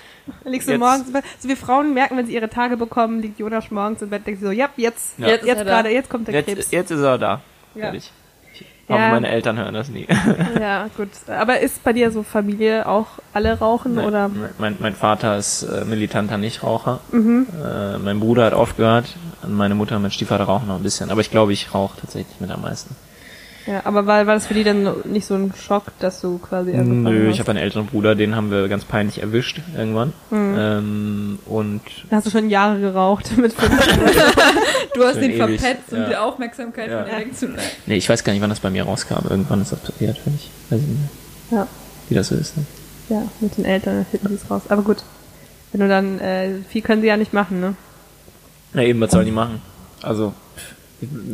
Liegst du Jetzt- morgens im Bett. So wie Frauen merken, wenn sie ihre Tage bekommen, liegt Jonas morgens im Bett, denkt sie so, ja, jetzt, Ja. jetzt, Jetzt er gerade, jetzt kommt der Krebs. Jetzt, jetzt ist er da. Ja. Fertig. Ja. meine Eltern hören das nie. <laughs> Ja, gut. Aber ist bei dir so Familie auch alle rauchen oder? Mein, mein Vater ist äh, militanter Nichtraucher. Mhm. Äh, mein Bruder hat aufgehört. Und meine Mutter und mein Stiefvater rauchen noch ein bisschen. Aber ich glaube, ich rauche tatsächlich mit am meisten. Ja, aber war, war das für die dann nicht so ein Schock, dass du quasi angefangen Nö, hast? ich habe einen älteren Bruder, den haben wir ganz peinlich erwischt irgendwann. Mhm. Ähm, und Da hast du schon Jahre geraucht <laughs> mit. Du hast ihn ewig, verpetzt, um ja. die Aufmerksamkeit Ja. von dir wegzuleiten. nee, ich weiß gar nicht, wann das bei mir rauskam. Irgendwann ist das passiert, finde ich. Weiß ich nicht mehr, ja, wie das so ist. Ne? ja, mit den Eltern finden sie es raus. Aber gut. Wenn du dann, äh, viel können sie ja nicht machen, ne? Na eben, was sollen die machen? Also,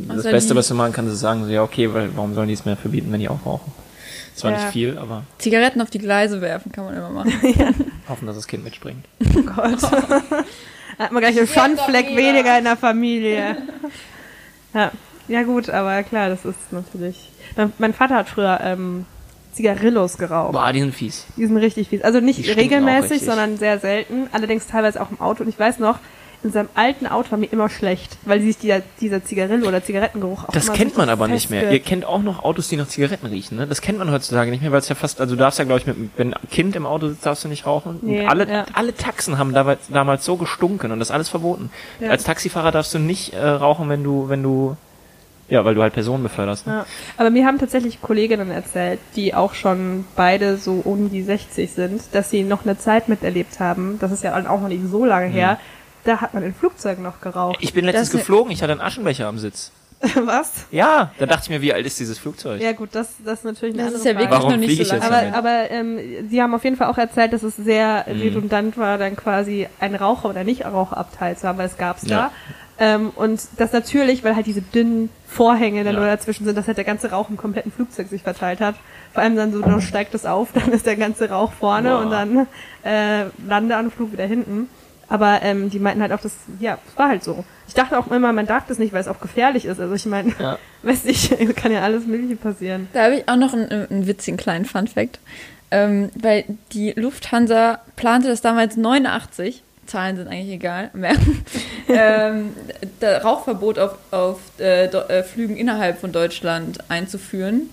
das sollen Beste, was du machen kannst, ist sagen, so, ja, okay, weil warum sollen die es mehr verbieten, wenn die auch rauchen? Zwar Ja. nicht viel, aber Zigaretten auf die Gleise werfen kann man immer machen. <laughs> hoffen, dass das Kind mitspringt. <laughs> Oh Gott. Da hat man gleich einen Schandfleck weniger in der Familie. <laughs> Ja. ja, gut, aber klar, das ist natürlich. Mein, mein Vater hat früher ähm, Zigarillos geraucht. Boah, die sind fies. Die sind richtig fies. Also nicht regelmäßig, sondern sehr selten. Allerdings teilweise auch im Auto. Und ich weiß noch, in seinem alten Auto war mir immer schlecht, weil sich dieser, dieser Zigarillo oder Zigarettengeruch auch Das kennt so man aber nicht mehr. Ihr festwirkt. kennt auch noch Autos, die nach Zigaretten riechen, ne? Das kennt man heutzutage nicht mehr, weil es ja fast, also du darfst ja, glaube ich, mit, wenn ein Kind im Auto sitzt, darfst du nicht rauchen. Nee, und alle, ja. alle Taxen haben damals, damals so gestunken und das ist alles verboten. Ja. Als Taxifahrer darfst du nicht äh, rauchen, wenn du, wenn du, ja, weil du halt Personen beförderst. Ne? Ja. Aber mir haben tatsächlich Kolleginnen erzählt, die auch schon beide so um die 60 sind, dass sie noch eine Zeit miterlebt haben, das ist ja auch noch nicht so lange her, da hat man in Flugzeugen noch geraucht. Ich bin letztens Das- geflogen, ich hatte einen Aschenbecher am Sitz. <laughs> Was? Ja, da dachte ich mir, wie alt ist dieses Flugzeug? Ja gut, das, das ist natürlich eine Das andere ist ja Frage. wirklich Warum noch nicht so lange. Aber, aber ähm, sie haben auf jeden Fall auch erzählt, dass es sehr Mhm. redundant war, dann quasi ein Raucher- oder Nicht-Raucherabteil zu haben, weil es gab's Ja. da. Ähm, und das natürlich, weil halt diese dünnen Vorhänge dann Ja. nur dazwischen sind, dass halt der ganze Rauch im kompletten Flugzeug sich verteilt hat. Vor allem dann so, dann steigt es auf, <laughs> dann ist der ganze Rauch vorne Boah. und dann äh, Landeanflug wieder hinten. Aber ähm, die meinten halt auch, das, ja, es war halt so. Ich dachte auch immer, man darf das nicht, weil es auch gefährlich ist. Also ich meine, Ja. <laughs> weiß ich, <laughs> kann ja alles Mögliche passieren. Da habe ich auch noch einen, einen witzigen kleinen Fun-Fact. Ähm, weil die Lufthansa plante das damals 89, Zahlen sind eigentlich egal, <laughs> ähm, Rauchverbot auf, auf äh, äh, Flügen innerhalb von Deutschland einzuführen.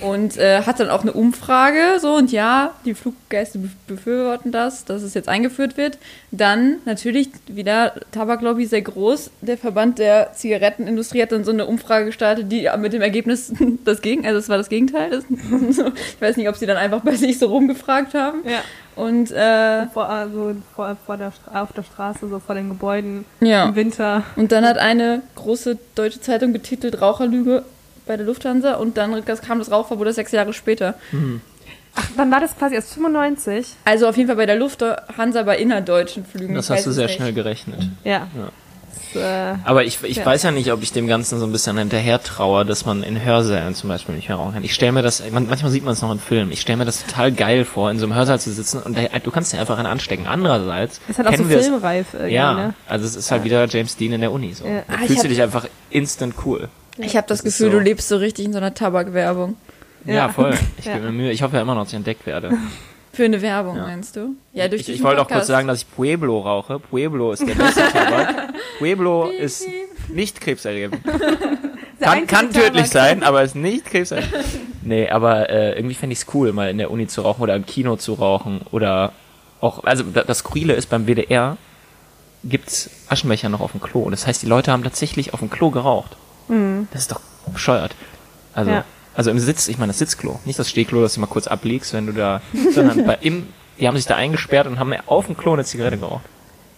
Und äh, hat dann auch eine Umfrage, so und ja, die Fluggäste bef- befürworten das, dass es jetzt eingeführt wird. Dann natürlich wieder Tabaklobby sehr groß. Der Verband der Zigarettenindustrie hat dann so eine Umfrage gestartet, die mit dem Ergebnis <laughs> das Gegen, also es war das Gegenteil. Das, <laughs> ich weiß nicht, ob sie dann einfach bei sich so rumgefragt haben. Ja. Und äh, vor, also vor, vor der, Stra- auf der Straße, so vor den Gebäuden Ja. im Winter. Und dann hat eine große deutsche Zeitung betitelt Raucherlüge bei der Lufthansa und dann kam das Rauchverbot sechs Jahre später. Ach, dann war das quasi erst 95. Also auf jeden Fall bei der Lufthansa bei innerdeutschen Flügen. Das hast du sehr nicht. schnell gerechnet. Ja. Ja. Äh, Aber ich, ich Ja. weiß ja nicht, ob ich dem Ganzen so ein bisschen hinterher traue, dass man in Hörsälen zum Beispiel nicht mehr rauchen kann. Ich stelle mir das, man, manchmal sieht man es noch in Filmen, ich stelle mir das total geil vor, in so einem Hörsaal zu sitzen und da, du kannst dir einfach einen anstecken. Andererseits ist halt auch so es- filmreif irgendwie, Ja, ne? also es ist halt wieder James Dean in der Uni. So. Ja. Da Ah, ich fühlst du dich einfach instant cool. Ich habe das, Das Gefühl, so. du lebst so richtig in so einer Tabakwerbung. Ja, Ja. voll. <laughs> Ich Ja. gebe mir Mühe. Ich hoffe ja immer noch, dass ich entdeckt werde. <laughs> Für eine Werbung, Ja. meinst du? Ja, durch Ich, ich wollte auch kurz sagen, dass ich Pueblo rauche. Pueblo ist der beste <laughs> Tabak. Pueblo ist nicht krebserregend. <laughs> <laughs> Kann, kann tödlich sein, aber ist nicht krebserregend. Nee, aber äh, irgendwie fände ich es cool, mal in der Uni zu rauchen oder im Kino zu rauchen oder auch, also da- das Skurrile ist, beim WDR gibt's Aschenbecher noch auf dem Klo. Das heißt, die Leute haben tatsächlich auf dem Klo geraucht. Das ist doch bescheuert. Also, Ja. Also im Sitz, ich meine das Sitzklo, nicht das Stehklo, das du mal kurz ablegst, wenn du da, sondern bei im, die haben sich da eingesperrt und haben auf dem Klo eine Zigarette geraucht.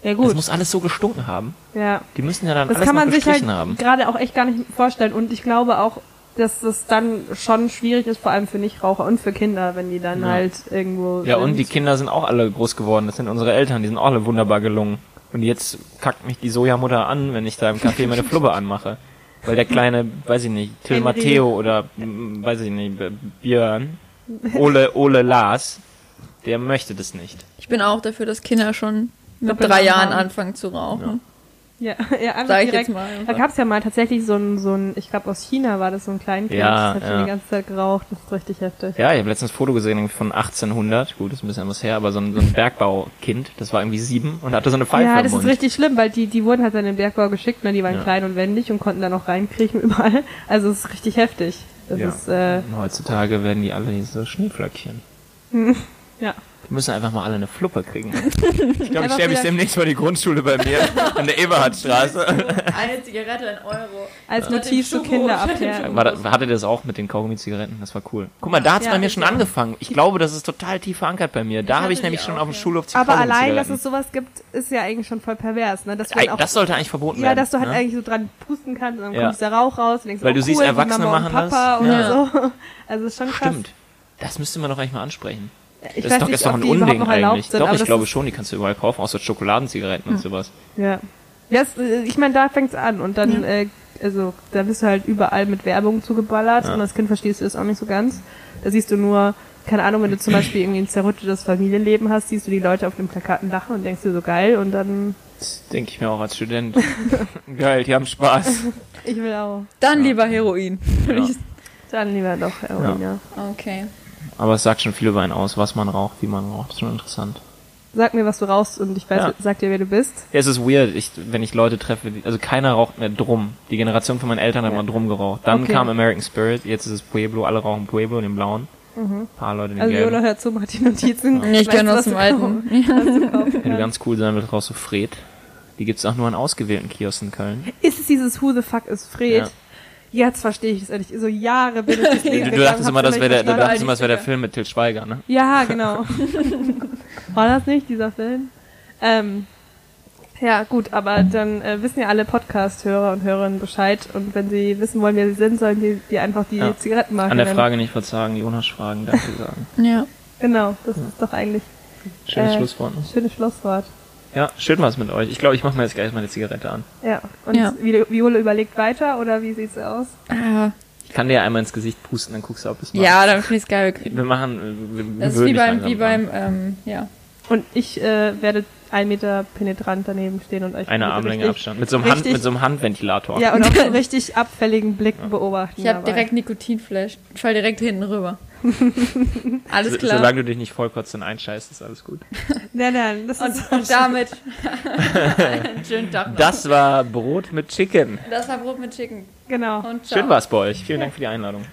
Ja Das gut, muss alles so gestunken haben. ja. Die müssen ja dann Das alles kann man sich halt haben. gerade auch echt gar nicht vorstellen. Und ich glaube auch, dass das dann schon schwierig ist, vor allem für Nichtraucher und für Kinder, wenn die dann Ja. halt irgendwo Ja, sind. und die Kinder sind auch alle groß geworden. Das sind unsere Eltern, die sind auch alle wunderbar gelungen. Und jetzt kackt mich die Sojamutter an, wenn ich da im Café meine Flubbe anmache. Weil der kleine, weiß ich nicht, Till. Matteo oder, mm, weiß ich nicht, Björn, Ole, Ole Lars, der möchte das nicht. Ich bin auch dafür, dass Kinder schon mit drei Jahren anfangen zu rauchen. Ja, <laughs> ja einfach Sag ich direkt. jetzt mal. Da gab es ja mal tatsächlich so ein, so ein, ich glaube aus China war das so ein Kleinkind, Ja, das hat ja. schon die ganze Zeit geraucht, das ist richtig heftig. Ja, ich habe letztens ein Foto gesehen von 1800, gut, ist ein bisschen was her, aber so ein, so ein Bergbaukind, das war irgendwie sieben und hatte so eine Pfeife Ja, im das ist Mund. richtig schlimm, weil die, die wurden halt in den Bergbau geschickt, ne, die waren Ja. klein und wendig und konnten da noch reinkriechen <laughs> überall. Also es ist richtig heftig. Das Ja. ist, äh, Und heutzutage werden die alle so Schneeflöckchen. <laughs> ja. Die müssen einfach mal alle eine Fluppe kriegen. <laughs> Ich glaube, ich mich wieder- demnächst mal die Grundschule bei mir an der Eberhardstraße. Eine Zigarette, ein Euro. Als Notiz zu Schubo. Kinder abhärten. <laughs> War da, hattet ihr das auch mit den Kaugummi-Zigaretten? Das war cool. Guck mal, da hat's Ja, bei mir ich schon angefangen. Ich glaube, das ist total tief verankert bei mir. Da habe ich nämlich schon auch, auf dem ja. Schulhof Aber allein, dass es sowas gibt, ist ja eigentlich schon voll pervers, ne? Dass auch, Das sollte eigentlich verboten ja, werden. dass du halt ne? eigentlich so dran pusten kannst und dann Ja. kommt der Rauch raus und denkst, Weil oh, du cool, siehst, Erwachsene machen Papa das. oder Ja. so. Also ist schon krass. Stimmt. Das müsste man doch eigentlich mal ansprechen. Ich das weiß ist doch, nicht, ist doch ein Unding eigentlich. sind, doch, ich das glaube schon, die kannst du überall kaufen, außer Schokoladenzigaretten und sowas. Ja. ja es, äh, ich meine, da fängt's an und dann, äh, also da bist du halt überall mit Werbung zugeballert Ja. und als Kind verstehst du das auch nicht so ganz. Da siehst du nur, keine Ahnung, wenn du zum Beispiel irgendwie ein zerrüttetes Familienleben hast, siehst du die Leute auf den Plakaten lachen und denkst dir so geil und dann, Das denke ich mir auch als Student. <laughs> Geil, die haben Spaß. ich will auch. Dann lieber Heroin. Ja. Dann lieber doch Heroin, ja. Okay. Aber es sagt schon viel über einen aus, was man raucht, wie man raucht. Das ist schon interessant. Sag mir, was du rauchst und ich weiß, Ja. sag dir, wer du bist. Ja, es ist weird, ich, wenn ich Leute treffe, die, also keiner raucht mehr Drum. Die Generation von meinen Eltern hat Ja. mal Drum geraucht. Dann Okay. kam American Spirit, jetzt ist es Pueblo, alle rauchen Pueblo, den blauen. Ein paar Leute den Also gelben. Viola hört zu, macht die Notizen. Nee, ich kenne aus dem du alten. Wenn du <laughs> kannst. ganz cool sein willst, rauchst du Fred. Die gibt's auch nur an ausgewählten Kiosken in Köln. Ist es dieses Who the fuck is Fred? Ja. Jetzt verstehe ich es endlich. So Jahre bin ich das Ding Du gegangen, dachtest immer, das nicht wäre der, du dachtest immer, das wäre der Film mit Til Schweiger, ne? Ja, genau. <laughs> War das nicht, dieser Film? Ähm, ja, gut, aber dann äh, wissen ja alle Podcast-Hörer und Hörerinnen Bescheid und wenn sie wissen wollen, wer sie sind, sollen die, die einfach die Ja. Zigarettenmarke An der nennen. Frage nicht verzagen, Jonas Fragen, danke sagen. <laughs> Ja. Genau, das ist doch eigentlich Schönes Äh, Schlusswort. Ne? schönes Schlusswort. Ja, schön war's mit euch. Ich glaube, ich mache mir jetzt gleich mal eine Zigarette an. Ja, und Ja. Vi- Viola überlegt weiter oder wie sieht's aus? Ah, Ich kann dir ja einmal ins Gesicht pusten, dann guckst du, ob es macht. ja, dann finde ich es geil. Wir machen, wir, wir Das ist wie beim, wie beim, ähm, ja. Und ich äh, werde ein Meter penetrant daneben stehen und euch Eine Armlänge Abstand. Mit so, einem Hand, mit so einem Handventilator. Ja, und auch so einen <laughs> richtig abfälligen Blick beobachten. Ich habe direkt Nikotinflash. Ich fall direkt hinten rüber. <laughs> Alles So, klar. solange du dich nicht vollkotzt und einscheißt, ist alles gut. Nein, nein, das und, ist und <laughs> damit einen <laughs> schönen Tag noch. Das war Brot mit Chicken. das war Brot mit Chicken. genau. Und. Schön war's bei euch. Vielen Dank für die Einladung.